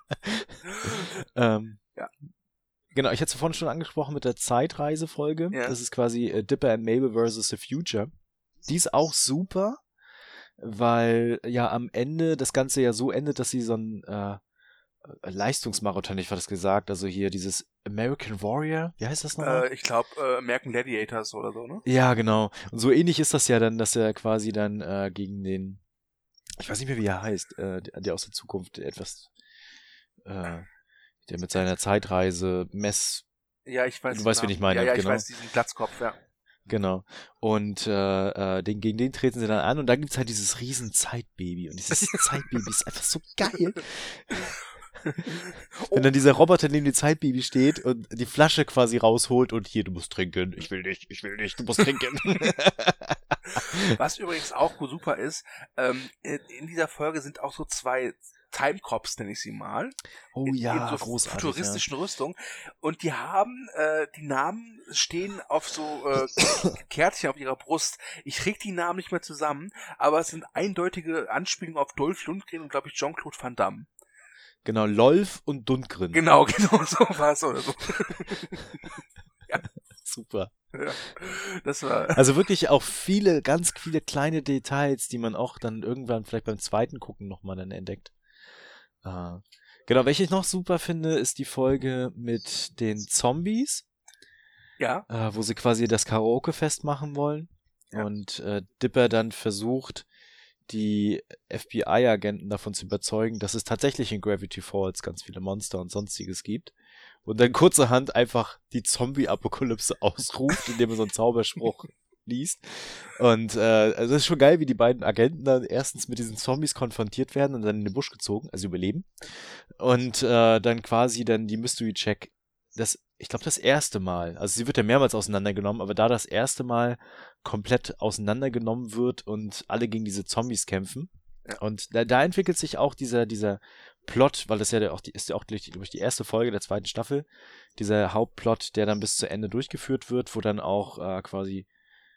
Ähm, Ja. Genau, ich hatte es vorhin schon angesprochen mit der Zeitreisefolge. Ja. Das ist quasi äh, Dipper and Mabel versus the Future. Die ist auch super, weil ja am Ende das Ganze ja so endet, dass sie so ein äh, Leistungsmarathon, ich war das gesagt, also hier dieses American Warrior, wie heißt das nochmal? äh, ich glaube, äh, American Gladiators oder so, ne? Ja, genau. Und so ähnlich ist das ja dann, dass er quasi dann äh, gegen den, ich weiß nicht mehr, wie er heißt, äh, der, der aus der Zukunft etwas, äh, der mit seiner Zeitreise Mess, Ja, ich weiß. Du weißt, wen ich meine, Ja, ja, ich genau. weiß diesen Glatzkopf, ja. genau. Und äh, äh, den, gegen den treten sie dann an und dann gibt's halt dieses riesen Zeitbaby. Und dieses Zeitbaby ist einfach so geil. Wenn dann dieser Roboter neben dem Zeitbaby steht und die Flasche quasi rausholt und hier, du musst trinken, ich will nicht, ich will nicht, du musst trinken. Was übrigens auch super ist, ähm, in dieser Folge sind auch so zwei Timecops, nenne ich sie mal. Oh ja, in so großartig. futuristischen ja. Rüstung. Und die haben, äh, die Namen stehen auf so äh, Kärtchen auf ihrer Brust. Ich krieg die Namen nicht mehr zusammen, aber es sind eindeutige Anspielungen auf Dolph Lundgren und, glaube ich, Jean-Claude Van Damme. Genau, Lolf und Dundgren. Genau, genau, so war es oder so. ja. Super. Ja, das war. Also wirklich auch viele, ganz viele kleine Details, die man auch dann irgendwann vielleicht beim zweiten Gucken nochmal dann entdeckt. Uh, genau, welche ich noch super finde, ist die Folge mit den Zombies. Ja. Uh, wo sie quasi das Karaoke-Fest machen wollen. Ja. Und äh, Dipper dann versucht, die FBI-Agenten davon zu überzeugen, dass es tatsächlich in Gravity Falls ganz viele Monster und sonstiges gibt. Und dann kurzerhand einfach die Zombie-Apokalypse ausruft, indem er so einen Zauberspruch liest. Und äh, also es ist schon geil, wie die beiden Agenten dann erstens mit diesen Zombies konfrontiert werden und dann in den Busch gezogen, also überleben. Und äh, dann quasi dann die Mystery Check, das, ich glaube, das erste Mal, also sie wird ja mehrmals auseinandergenommen, aber da das erste Mal komplett auseinandergenommen wird und alle gegen diese Zombies kämpfen. Und da, da entwickelt sich auch dieser, dieser Plot, weil das ja auch die, ist ja auch durch die, durch die erste Folge der zweiten Staffel, dieser Hauptplot, der dann bis zu Ende durchgeführt wird, wo dann auch äh, quasi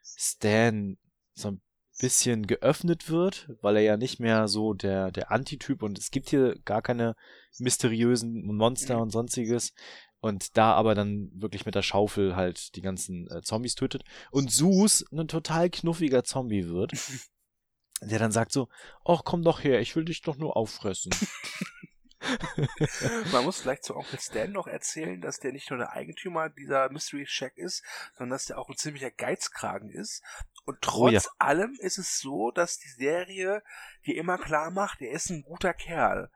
Stan so ein bisschen geöffnet wird, weil er ja nicht mehr so der, der Antityp und es gibt hier gar keine mysteriösen Monster mhm. und sonstiges. Und da aber dann wirklich mit der Schaufel halt die ganzen äh, Zombies tötet. Und Sus ein total knuffiger Zombie wird. der dann sagt so, ach komm doch her, ich will dich doch nur auffressen. Man muss vielleicht zu Onkel Stan noch erzählen, dass der nicht nur der Eigentümer dieser Mystery Shack ist, sondern dass der auch ein ziemlicher Geizkragen ist. Und trotz oh ja. allem ist es so, dass die Serie dir immer klar macht, er ist ein guter Kerl.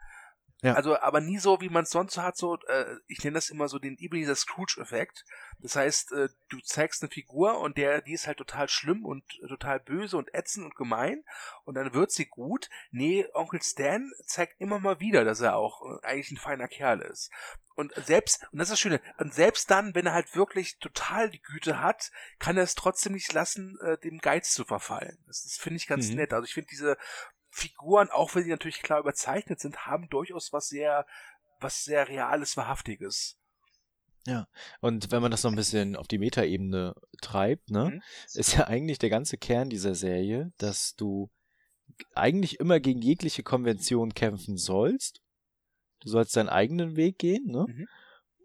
Ja. Also, aber nie so, wie man es sonst so hat, so, äh, ich nenne das immer so den Ebenezer Scrooge-Effekt. Das heißt, äh, du zeigst eine Figur und der, die ist halt total schlimm und äh, total böse und ätzend und gemein und dann wird sie gut. Nee, Onkel Stan zeigt immer mal wieder, dass er auch äh, eigentlich ein feiner Kerl ist. Und selbst, und das ist das Schöne, und selbst dann, wenn er halt wirklich total die Güte hat, kann er es trotzdem nicht lassen, äh, dem Geiz zu verfallen. Das, das finde ich ganz mhm. nett. Also ich finde diese Figuren, auch wenn sie natürlich klar überzeichnet sind, haben durchaus was sehr, was sehr Reales, Wahrhaftiges. Ja, und wenn man das noch ein bisschen auf die Metaebene treibt, ne, mhm. ist ja eigentlich der ganze Kern dieser Serie, dass du eigentlich immer gegen jegliche Konvention kämpfen sollst. Du sollst deinen eigenen Weg gehen, ne? Mhm.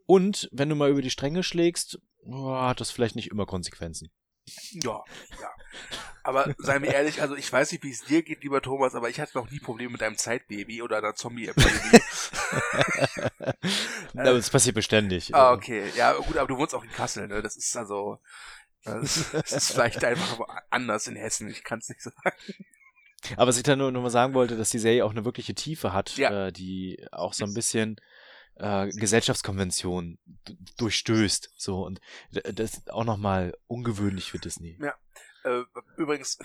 Und wenn du mal über die Stränge schlägst, oh, hat das vielleicht nicht immer Konsequenzen. Ja, ja. Aber seien wir ehrlich, also ich weiß nicht, wie es dir geht, lieber Thomas, aber ich hatte noch nie Probleme mit einem Zeitbaby oder einer Zombie-Epidemie. das passiert beständig. Ah, okay. Ja, gut, aber du wohnst auch in Kassel, ne? Das ist also, das, ist vielleicht einfach anders in Hessen, ich kann es nicht sagen. Aber was ich da nur noch mal sagen wollte, dass die Serie auch eine wirkliche Tiefe hat, ja. äh, die auch so ein bisschen äh, Gesellschaftskonvention durchstößt. So und das ist auch nochmal ungewöhnlich für Disney. Ja. Äh, übrigens,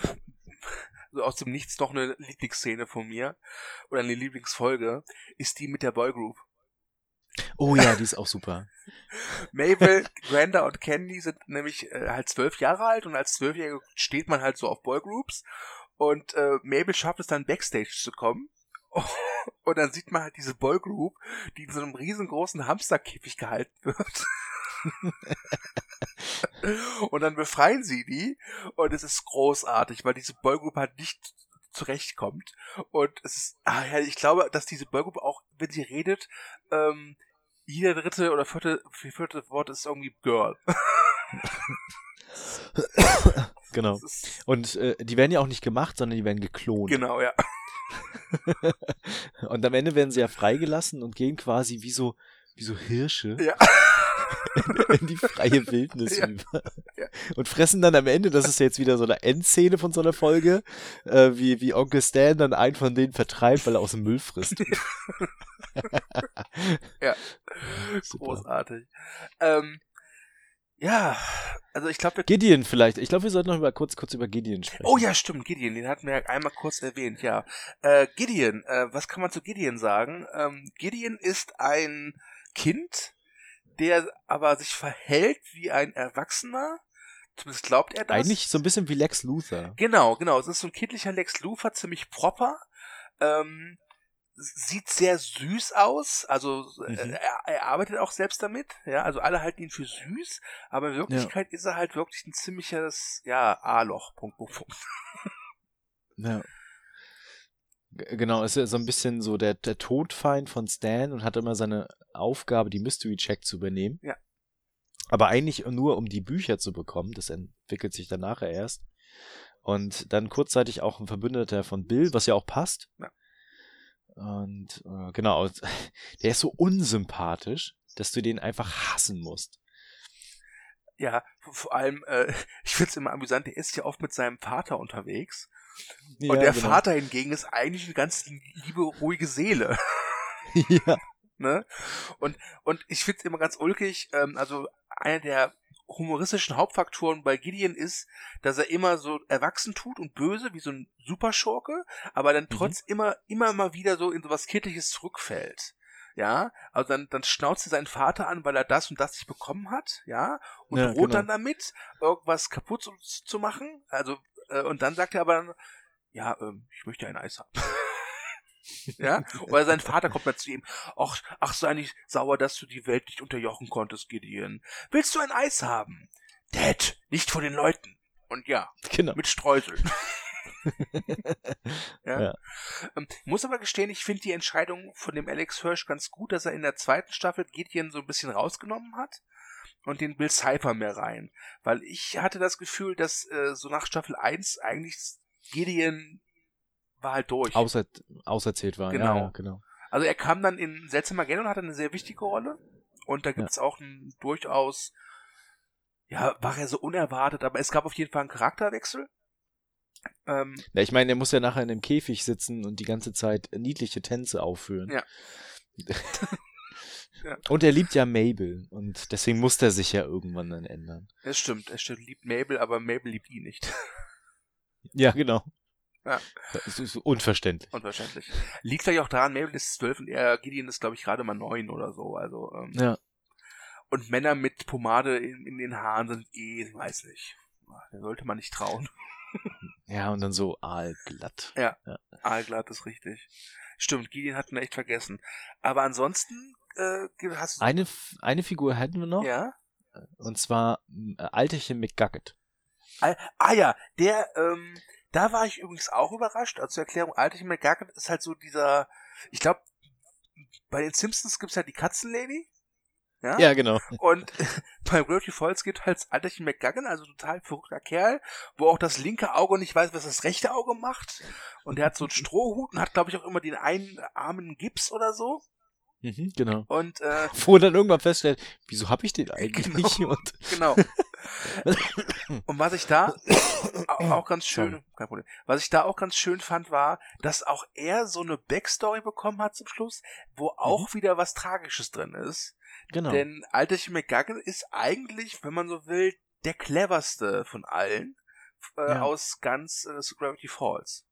so aus dem Nichts noch eine Lieblingsszene von mir oder eine Lieblingsfolge ist die mit der Boygroup. Oh ja, die ist auch super. Mabel, Granda und Candy sind nämlich äh, halt zwölf Jahre alt und als Zwölfjährige steht man halt so auf Boygroups und äh, Mabel schafft es dann Backstage zu kommen und dann sieht man halt diese Boygroup, die in so einem riesengroßen Hamsterkäfig gehalten wird. und dann befreien sie die und es ist großartig, weil diese Boygroup halt nicht zurechtkommt. Und es ist, ah ja, ich glaube, dass diese Boygroup auch, wenn sie redet, ähm, jeder dritte oder vierte, vierte Wort ist irgendwie Girl. genau. Und äh, die werden ja auch nicht gemacht, sondern die werden geklont. Genau, ja. und am Ende werden sie ja freigelassen und gehen quasi wie so, wie so Hirsche. Ja. in die freie Wildnis ja. über. Ja. Und fressen dann am Ende, das ist jetzt wieder so eine Endszene von so einer Folge, äh, wie, wie Onkel Stan dann einen von denen vertreibt, weil er aus dem Müll frisst. ja, großartig. Ähm, ja, also ich glaube, Gideon vielleicht. Ich glaube, wir sollten noch über, kurz, kurz über Gideon sprechen. Oh ja, stimmt, Gideon. Den hatten wir ja einmal kurz erwähnt. Ja, äh, Gideon. Äh, was kann man zu Gideon sagen? Ähm, Gideon ist ein Kind, der aber sich verhält wie ein Erwachsener, Zumindest glaubt er das. Eigentlich so ein bisschen wie Lex Luthor. Genau, genau. Es ist so ein kindlicher Lex Luthor, ziemlich proper. Ähm, sieht sehr süß aus, also mhm. er, er, arbeitet auch selbst damit, ja, also alle halten ihn für süß, aber in Wirklichkeit ja. ist er halt wirklich ein ziemliches, ja, A-Loch, Punkt, Punkt, Punkt. Ja. Genau, ist ja so ein bisschen so der, der Todfeind von Stan und hat immer seine Aufgabe, die Mystery Check zu übernehmen. Ja. Aber eigentlich nur, um die Bücher zu bekommen. Das entwickelt sich dann nachher erst. Und dann kurzzeitig auch ein Verbündeter von Bill, was ja auch passt. Ja. Und äh, genau, der ist so unsympathisch, dass du den einfach hassen musst. Ja, vor allem, äh, ich finde es immer amüsant, der ist ja oft mit seinem Vater unterwegs. Ja, und der genau. Vater hingegen ist eigentlich eine ganz liebe, ruhige Seele. ja. ne? Und, und ich finde es immer ganz ulkig, ähm, also einer der humoristischen Hauptfaktoren bei Gideon ist, dass er immer so erwachsen tut und böse, wie so ein Superschurke, aber dann mhm. trotz mhm. immer, immer mal wieder so in so was Kindliches zurückfällt. Ja, also dann, dann schnauzt er seinen Vater an, weil er das und das nicht bekommen hat, ja, und ja, droht genau. dann damit, irgendwas kaputt zu, zu machen. Also, äh, und dann sagt er aber dann, ja, ähm, ich möchte ein Eis haben. ja? Oder sein Vater kommt mal zu ihm. Ach, ach, sei nicht sauer, dass du die Welt nicht unterjochen konntest, Gideon. Willst du ein Eis haben? Dad, nicht von den Leuten. Und ja, genau. mit Streuseln. ja. ja. Ähm, muss aber gestehen, ich finde die Entscheidung von dem Alex Hirsch ganz gut, dass er in der zweiten Staffel Gideon so ein bisschen rausgenommen hat und den Bill Cipher mehr rein. Weil ich hatte das Gefühl, dass äh, so nach Staffel 1 eigentlich Gideon war halt durch. Außer, auserzählt war, genau. Ja, genau. Also er kam dann in Seltsamer Geld und hatte eine sehr wichtige Rolle. Und da gibt es ja. auch einen durchaus, ja, war er so unerwartet, aber es gab auf jeden Fall einen Charakterwechsel. Ähm, ja, ich meine, er muss ja nachher in einem Käfig sitzen und die ganze Zeit niedliche Tänze aufführen. Ja. ja. Und er liebt ja Mabel und deswegen muss er sich ja irgendwann dann ändern. Es stimmt, er stimmt, liebt Mabel, aber Mabel liebt ihn nicht. Ja, genau. Ja. Das ist unverständlich. Unverständlich. Liegt vielleicht auch daran, Mabel ist zwölf und er, Gideon ist, glaube ich, gerade mal neun oder so. Also, ähm, ja. Und Männer mit Pomade in, in den Haaren sind eh, weiß nicht. Da sollte man nicht trauen. Ja, und dann so aalglatt. Ja, ja. aalglatt ist richtig. Stimmt, Gideon hat ihn echt vergessen. Aber ansonsten äh, hast du... Eine, eine Figur hätten wir noch. Ja? Und zwar äh, Alterchen McGucket. Ah ja, der, ähm, da war ich übrigens auch überrascht. Also zur Erklärung, Alterchen McGucket ist halt so dieser, ich glaube, bei den Simpsons gibt's halt die Katzenlady. Ja? ja, genau. Und bei Gravity Falls gibt halt Alterchen McGuggan, also total verrückter Kerl, wo auch das linke Auge nicht weiß, was das rechte Auge macht. Und der hat so einen Strohhut und hat, glaube ich, auch immer den einen Armen Gips oder so. Mhm, genau. Und äh, wo dann irgendwann feststellt, wieso habe ich den eigentlich? Genau. Und genau. und was ich da auch ganz schön, kein Problem. Was ich da auch ganz schön fand, war, dass auch er so eine Backstory bekommen hat zum Schluss, wo auch mhm. wieder was Tragisches drin ist. Genau. Denn Alterchen McGuggan ist eigentlich, wenn man so will, der cleverste von allen äh, ja. aus ganz äh, Gravity Falls.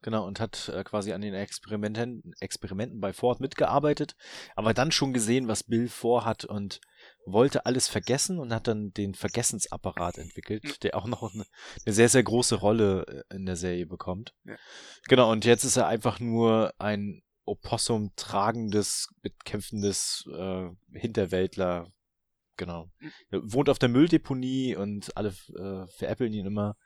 Genau, und hat äh, quasi an den Experimenten, Experimenten bei Ford mitgearbeitet, aber dann schon gesehen, was Bill vorhat und wollte alles vergessen und hat dann den Vergessensapparat entwickelt, der auch noch eine, eine, sehr, sehr große Rolle äh, in der Serie bekommt. Ja. Genau, und jetzt ist er einfach nur ein Opossum tragendes, mitkämpfendes äh, Hinterwäldler. Genau. Er wohnt auf der Mülldeponie und alle äh, veräppeln ihn immer.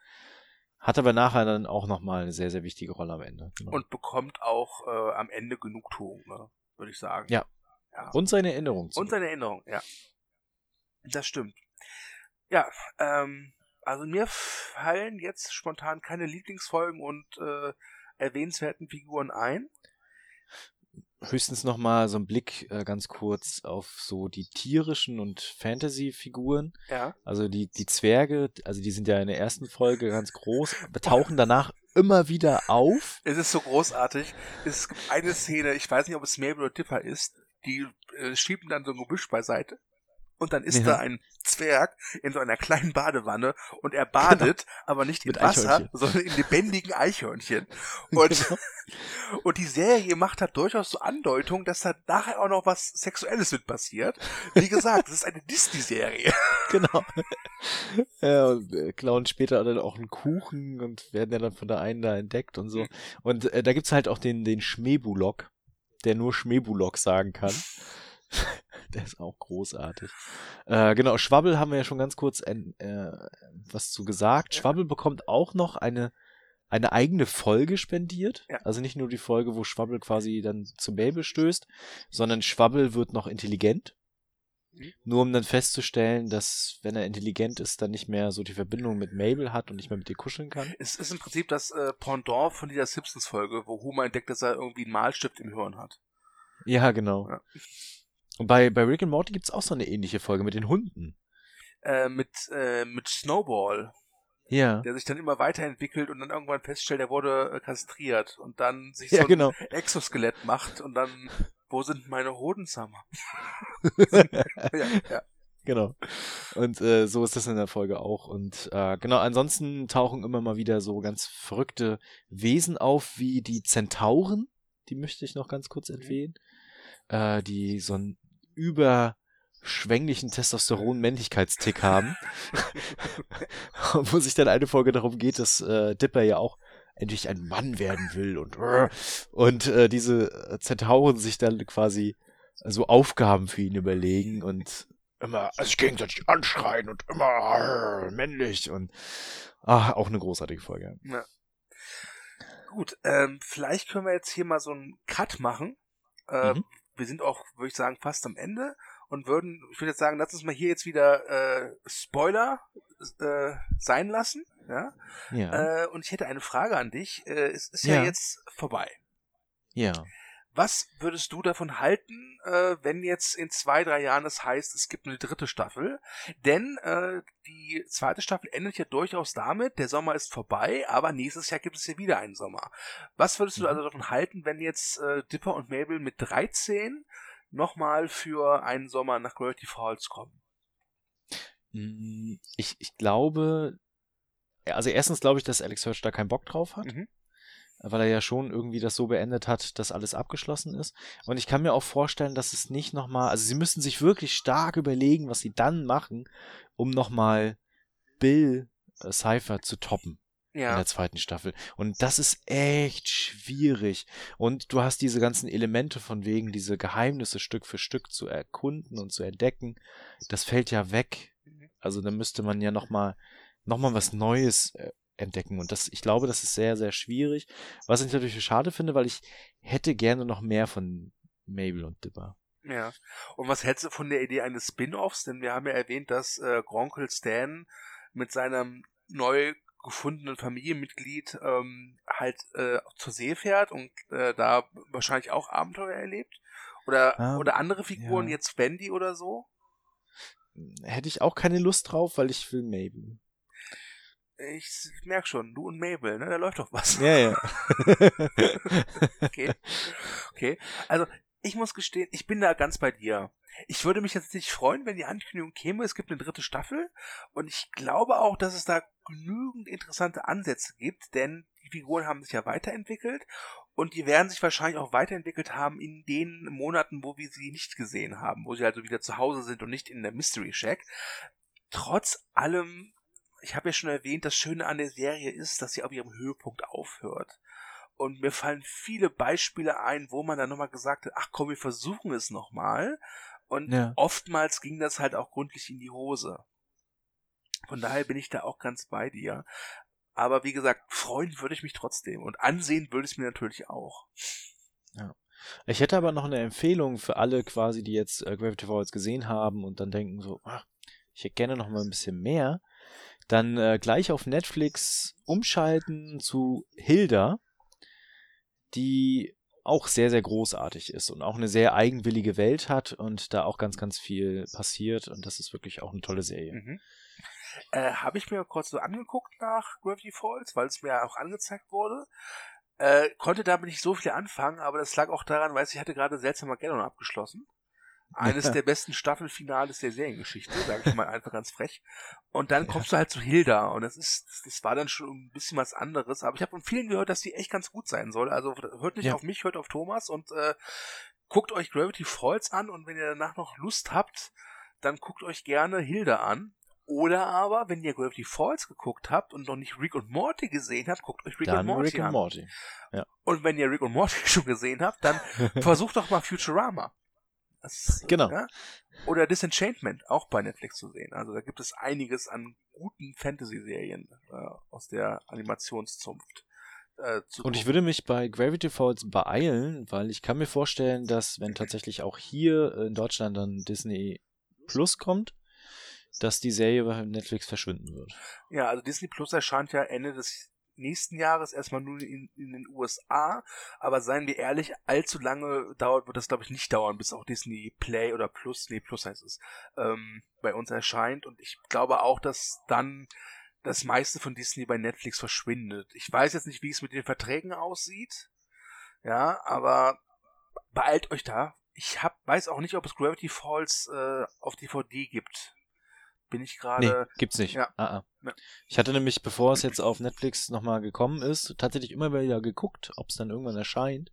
Hat aber nachher dann auch nochmal eine sehr, sehr wichtige Rolle am Ende. Genau. Und bekommt auch äh, am Ende Genugtuung, ne? würde ich sagen. Ja. ja. Und seine Erinnerung. Und seine Erinnerung, ja. Das stimmt. Ja, ähm, also mir fallen jetzt spontan keine Lieblingsfolgen und äh, erwähnenswerten Figuren ein höchstens noch mal so ein Blick äh, ganz kurz auf so die tierischen und Fantasy-Figuren. Ja. Also die, die Zwerge, also die sind ja in der ersten Folge ganz groß, tauchen danach immer wieder auf. Es ist so großartig. Es gibt eine Szene, ich weiß nicht, ob es Mabel oder Tipper ist, die äh, schieben dann so ein Gebüsch beiseite Und dann ist Ja. da ein Zwerg in so einer kleinen Badewanne und er badet, aber nicht in Genau. Mit Wasser, sondern in lebendigen Eichhörnchen. Und, Genau. und die Serie macht da durchaus so Andeutung, dass da nachher auch noch was Sexuelles mit passiert. Wie gesagt, das ist eine Disney-Serie. genau. Ja, und äh, klauen später dann auch einen Kuchen und werden ja dann von der einen da entdeckt und so. Und äh, da gibt's halt auch den, den Schmeebulok, der nur Schmeebulok sagen kann. der ist auch großartig. Äh, genau, Schwabbel haben wir ja schon ganz kurz ein, äh, was zu gesagt. Ja. Schwabbel bekommt auch noch eine, eine eigene Folge spendiert. Ja. Also nicht nur die Folge, wo Schwabbel quasi dann zu Mabel stößt, sondern Schwabbel wird noch intelligent. Mhm. Nur um dann festzustellen, dass, wenn er intelligent ist, dann nicht mehr so die Verbindung mit Mabel hat und nicht mehr mit ihr kuscheln kann. Es ist im Prinzip das äh, Pendant von dieser Simpsons-Folge, wo Homer entdeckt, dass er irgendwie einen Malstift im Hirn hat. Ja, genau. Ja. Und bei, bei Rick and Morty gibt's auch so eine ähnliche Folge mit den Hunden. Äh, mit, äh, mit Snowball, Ja. der sich dann immer weiterentwickelt und dann irgendwann feststellt, er wurde äh, kastriert und dann sich Ja, so ein genau. Exoskelett macht und dann, wo sind meine Hodensammer? ja, ja. Genau. Und äh, so ist das in der Folge auch. Und äh, genau, ansonsten tauchen immer mal wieder so ganz verrückte Wesen auf, wie die Zentauren. Die möchte ich noch ganz kurz erwähnen. Äh, die so einen überschwänglichen Testosteron-Männlichkeitstick haben. Wo sich dann eine Folge darum geht, dass äh, Dipper ja auch endlich ein Mann werden will und und äh, diese Zentauren sich dann quasi so Aufgaben für ihn überlegen und immer sich gegenseitig anschreien und immer arr, männlich und ah, auch eine großartige Folge. Ja. Gut, ähm, vielleicht können wir jetzt hier mal so einen Cut machen. Äh, Mhm. Wir sind auch, würde ich sagen, fast am Ende und würden, ich würde jetzt sagen, lass uns mal hier jetzt wieder äh, Spoiler äh, sein lassen. Ja? Ja, Äh, und ich hätte eine Frage an dich. Äh, es ist ja, Ja. jetzt vorbei. ja. Was würdest du davon halten, äh, wenn jetzt in zwei, drei Jahren es heißt, es gibt eine dritte Staffel? Denn äh, die zweite Staffel endet ja durchaus damit, der Sommer ist vorbei, aber nächstes Jahr gibt es ja wieder einen Sommer. Was würdest du Mhm. also davon halten, wenn jetzt äh, Dipper und Mabel mit 13 nochmal für einen Sommer nach Gravity Falls kommen? Mm, Ich, ich glaube, also erstens glaube ich, dass Alex Hirsch da keinen Bock drauf hat. Mhm. Weil er ja schon irgendwie das so beendet hat, dass alles abgeschlossen ist. Und ich kann mir auch vorstellen, dass es nicht nochmal, also sie müssen sich wirklich stark überlegen, was sie dann machen, um nochmal Bill äh, Cypher zu toppen in Ja, der zweiten Staffel. Und das ist echt schwierig. Und du hast diese ganzen Elemente von wegen, diese Geheimnisse Stück für Stück zu erkunden und zu entdecken. Das fällt ja weg. Mhm. Also da müsste man ja nochmal noch mal was Neues äh, entdecken. Und das, ich glaube, das ist sehr, sehr schwierig. Was ich natürlich schade finde, weil ich hätte gerne noch mehr von Mabel und Dipper. ja. Und was hältst du von der Idee eines Spin-offs? Denn wir haben ja erwähnt, dass äh, Gronkel Stan mit seinem neu gefundenen Familienmitglied ähm, halt äh, zur See fährt und äh, da wahrscheinlich auch Abenteuer erlebt. Oder, Ähm, oder andere Figuren, ja. jetzt Wendy oder so. Hätte ich auch keine Lust drauf, weil ich will Mabel. Ich merk schon, du und Mabel, ne? Da läuft doch was. Ja, ja. Okay. Okay. Also, ich muss gestehen, ich bin da ganz bei dir. Ich würde mich tatsächlich freuen, wenn die Ankündigung käme, es gibt eine dritte Staffel. Und ich glaube auch, dass es da genügend interessante Ansätze gibt, denn die Figuren haben sich ja weiterentwickelt und die werden sich wahrscheinlich auch weiterentwickelt haben in den Monaten, wo wir sie nicht gesehen haben, wo sie also wieder zu Hause sind und nicht in der Mystery Shack. Trotz allem, ich habe ja schon erwähnt, das Schöne an der Serie ist, dass sie auf ihrem Höhepunkt aufhört. Und mir fallen viele Beispiele ein, wo man dann nochmal gesagt hat, ach komm, wir versuchen es nochmal. Und Ja. oftmals ging das halt auch gründlich in die Hose. Von daher bin ich da auch ganz bei dir. Aber wie gesagt, freuen würde ich mich trotzdem. Und ansehen würde ich es mir natürlich auch. Ich hätte aber noch eine Empfehlung für alle quasi, die jetzt äh, Gravity Falls gesehen haben und dann denken so, ach, ich hätte gerne noch mal ein bisschen mehr. Dann äh, gleich auf Netflix umschalten zu Hilda, die auch sehr, sehr großartig ist und auch eine sehr eigenwillige Welt hat und da auch ganz, ganz viel passiert und das ist wirklich auch eine tolle Serie. Mhm. Äh, Habe ich mir kurz so angeguckt nach Gravity Falls, weil es mir auch angezeigt wurde. Äh, konnte damit nicht so viel anfangen, aber das lag auch daran, weil ich hatte gerade seltsamer Geddon abgeschlossen. Eines der besten Staffelfinales der Seriengeschichte, sage ich mal einfach ganz frech. Und dann kommst du halt zu Hilda und das ist, das war dann schon ein bisschen was anderes. Aber ich habe von vielen gehört, dass die echt ganz gut sein soll. Also hört nicht ja. auf mich, hört auf Thomas und äh, guckt euch Gravity Falls an und wenn ihr danach noch Lust habt, dann guckt euch gerne Hilda an. Oder aber, wenn ihr Gravity Falls geguckt habt und noch nicht Rick und Morty gesehen habt, guckt euch Rick dann und Morty Rick an. Und, Morty. Ja. und wenn ihr Rick und Morty schon gesehen habt, dann versucht doch mal Futurama. Das, genau. Ja? Oder Disenchantment, auch bei Netflix zu sehen. Also da gibt es einiges an guten Fantasy-Serien äh, aus der Animationszunft. Äh, und ich würde mich bei Gravity Falls beeilen, weil ich kann mir vorstellen, dass wenn tatsächlich auch hier in Deutschland dann Disney Plus kommt, dass die Serie bei Netflix verschwinden wird. Ja, also Disney Plus erscheint ja Ende des nächsten Jahres erstmal nur in, in, den USA, aber seien wir ehrlich, allzu lange dauert, wird das glaube ich nicht dauern, bis auch Disney Play oder Plus, nee, Plus heißt es, ähm, bei uns erscheint und ich glaube auch, dass dann das meiste von Disney bei Netflix verschwindet. Ich weiß jetzt nicht, wie es mit den Verträgen aussieht, ja, aber beeilt euch da. Ich hab, weiß auch nicht, ob es Gravity Falls äh, auf DVD gibt bin ich gerade. Nee, gibt's nicht. Ja. Ah, ah. Ja. Ich hatte nämlich, bevor es jetzt auf Netflix nochmal gekommen ist, tatsächlich immer wieder geguckt, ob es dann irgendwann erscheint,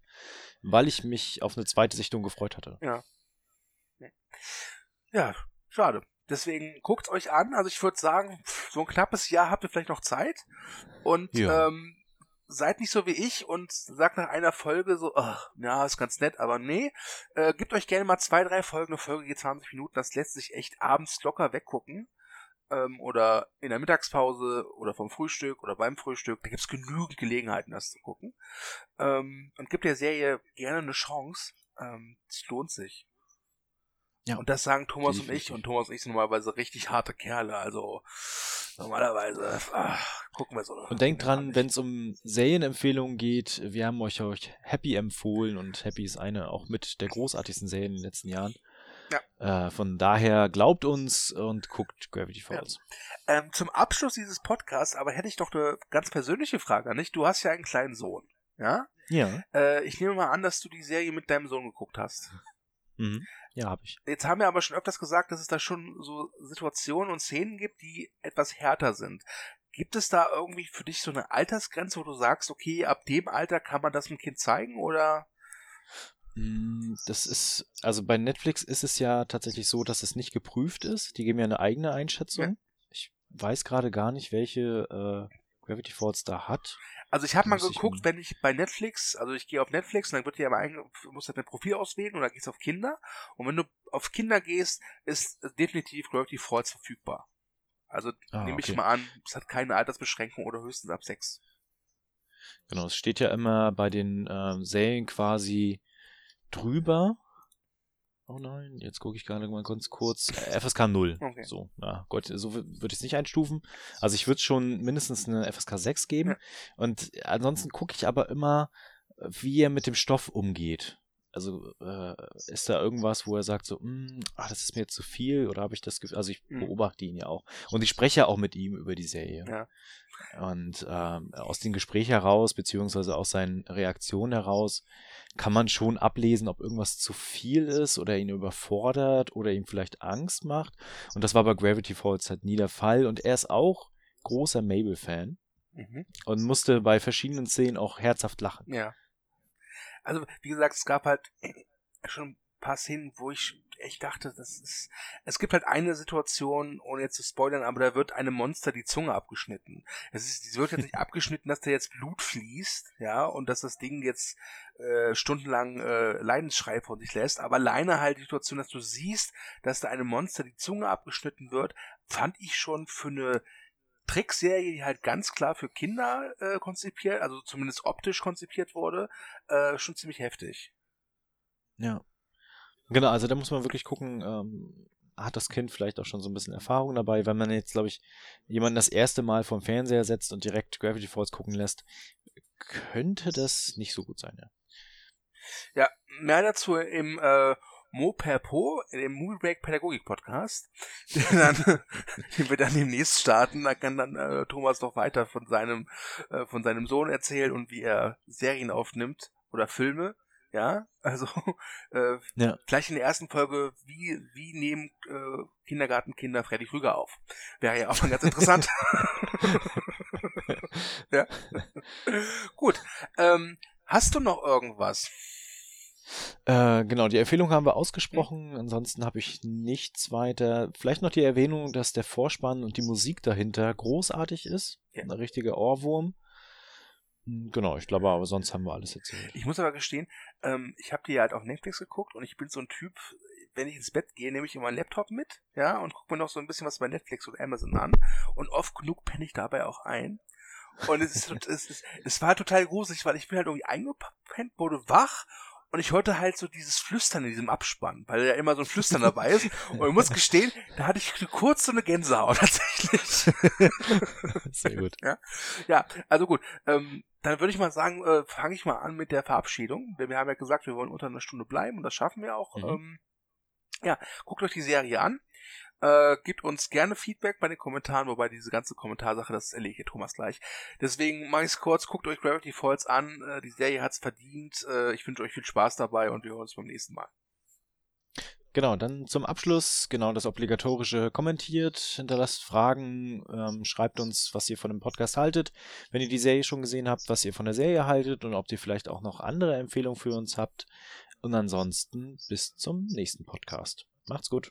weil ich mich auf eine zweite Sichtung gefreut hatte. Ja. Ja, schade. Deswegen guckt euch an. Also ich würde sagen, so ein knappes Jahr habt ihr vielleicht noch Zeit. Und ja. ähm, seid nicht so wie ich und sagt nach einer Folge so, ach, ja, ist ganz nett, aber nee. Äh, gebt euch gerne mal zwei, drei Folgen, eine Folge geht 20 Minuten, das lässt sich echt abends locker weggucken. Ähm, oder in der Mittagspause oder vom Frühstück oder beim Frühstück. Da gibt es genügend Gelegenheiten, das zu gucken. Ähm, und gibt der Serie gerne eine Chance. Ähm, es lohnt sich. Ja. Und das sagen Thomas und ich. Und Thomas und ich sind normalerweise richtig harte Kerle. Also normalerweise ach, gucken wir so. Und denkt dran, wenn es um Serienempfehlungen geht, wir haben euch euch Happy empfohlen und Happy ist eine auch mit der großartigsten Serien in den letzten Jahren. Ja. Äh, von daher glaubt uns und guckt Gravity Falls. Ja. Ähm, zum Abschluss dieses Podcasts, aber hätte ich doch eine ganz persönliche Frage an dich. Du hast ja einen kleinen Sohn, ja? Ja. Äh, ich nehme mal an, dass du die Serie mit deinem Sohn geguckt hast. Mhm. Ja, habe ich. Jetzt haben wir aber schon öfters gesagt, dass es da schon so Situationen und Szenen gibt, die etwas härter sind. Gibt es da irgendwie für dich so eine Altersgrenze, wo du sagst, okay, ab dem Alter kann man das dem Kind zeigen oder? Mm, das ist, also bei Netflix ist es ja tatsächlich so, dass es nicht geprüft ist. Die geben ja eine eigene Einschätzung. Ja. Ich weiß gerade gar nicht, welche äh, Gravity Falls da hat. Also ich habe mal geguckt, wenn ich bei Netflix, also ich gehe auf Netflix und dann wird ja mein, muss halt ein Profil auswählen und dann gehst du auf Kinder. Und wenn du auf Kinder gehst, ist definitiv Gravity Falls verfügbar. Also ah, nehme okay. ich mal an, es hat keine Altersbeschränkung oder höchstens ab sechs. Genau, es steht ja immer bei den ähm, Serien quasi drüber, Oh nein, jetzt gucke ich gerade mal ganz kurz. Äh, FSK 0. Okay. So, ja, Gott, so würde ich es nicht einstufen. Also ich würde schon mindestens eine FSK 6 geben. Ja. Und ansonsten gucke ich aber immer, wie er mit dem Stoff umgeht. Also äh, ist da irgendwas, wo er sagt so, hm, ach, das ist mir jetzt zu viel oder habe ich das Gefühl, also ich mhm. beobachte ihn ja auch und ich spreche ja auch mit ihm über die Serie. Ja. Und ähm, aus dem Gespräch heraus, beziehungsweise aus seinen Reaktionen heraus, kann man schon ablesen, ob irgendwas zu viel ist oder ihn überfordert oder ihm vielleicht Angst macht. Und das war bei Gravity Falls halt nie der Fall. Und er ist auch großer Mabel-Fan mhm. und musste bei verschiedenen Szenen auch herzhaft lachen. Ja. Also, wie gesagt, es gab halt schon ein paar Szenen, wo ich echt dachte, das ist. Es gibt halt eine Situation, ohne jetzt zu spoilern, aber da wird einem Monster die Zunge abgeschnitten. Es ist, die wird jetzt nicht abgeschnitten, dass da jetzt Blut fließt, ja, und dass das Ding jetzt äh, stundenlang äh, Leidensschrei von sich lässt, aber alleine halt die Situation, dass du siehst, dass da einem Monster die Zunge abgeschnitten wird, fand ich schon für eine Trickserie, die halt ganz klar für Kinder äh, konzipiert, also zumindest optisch konzipiert wurde, äh, schon ziemlich heftig. Ja. Genau, also da muss man wirklich gucken, ähm, hat das Kind vielleicht auch schon so ein bisschen Erfahrung dabei. Wenn man jetzt, glaube ich, jemanden das erste Mal vom Fernseher setzt und direkt Gravity Falls gucken lässt, könnte das nicht so gut sein, ja. Ja, mehr dazu im äh, Mo per Po, dem Movie Break Pädagogik Podcast, den, dann, den wir dann demnächst starten. Da kann dann äh, Thomas noch weiter von seinem, äh, von seinem Sohn erzählen und wie er Serien aufnimmt oder Filme Ja, also äh, Ja. gleich in der ersten Folge, wie, wie nehmen äh, Kindergartenkinder Freddy Krüger auf? Wäre ja auch mal ganz interessant. ja. Gut. Ähm, hast du noch irgendwas? Äh, genau, die Empfehlung haben wir ausgesprochen. Ansonsten habe ich nichts weiter. Vielleicht noch die Erwähnung, dass der Vorspann und die Musik dahinter großartig ist. Ja. Ein richtiger Ohrwurm. Hm, Genau, ich glaube, aber sonst haben wir alles erzählt. Ich muss aber gestehen, ähm, ich habe die halt auf Netflix geguckt und ich bin so ein Typ, wenn ich ins Bett gehe, nehme ich immer einen Laptop mit, ja, und gucke mir noch so ein bisschen was bei Netflix und Amazon an und oft genug penne ich dabei auch ein. Und es, ist, es, ist, es war total gruselig, weil ich bin halt irgendwie eingepennt, wurde wach und ich hörte halt so dieses Flüstern in diesem Abspann, weil ja immer so ein Flüstern dabei ist. Und ich muss gestehen, da hatte ich kurz so eine Gänsehaut tatsächlich. Sehr gut. Ja, also gut. Ähm, dann würde ich mal sagen, äh, fange ich mal an mit der Verabschiedung. Denn wir haben ja gesagt, wir wollen unter einer Stunde bleiben und das schaffen wir auch. Mhm. Ähm, ja, guckt euch die Serie an. Äh, gebt uns gerne Feedback bei den Kommentaren, wobei diese ganze Kommentarsache, das erlege ich Thomas gleich. Deswegen mache ich es kurz, guckt euch Gravity Falls an. Äh, die Serie hat's verdient. Äh, ich wünsche euch viel Spaß dabei und wir hören uns beim nächsten Mal. Genau, dann zum Abschluss, genau das obligatorische kommentiert, hinterlasst Fragen, ähm, schreibt uns, was ihr von dem Podcast haltet. Wenn ihr die Serie schon gesehen habt, was ihr von der Serie haltet und ob ihr vielleicht auch noch andere Empfehlungen für uns habt. Und ansonsten bis zum nächsten Podcast. Macht's gut.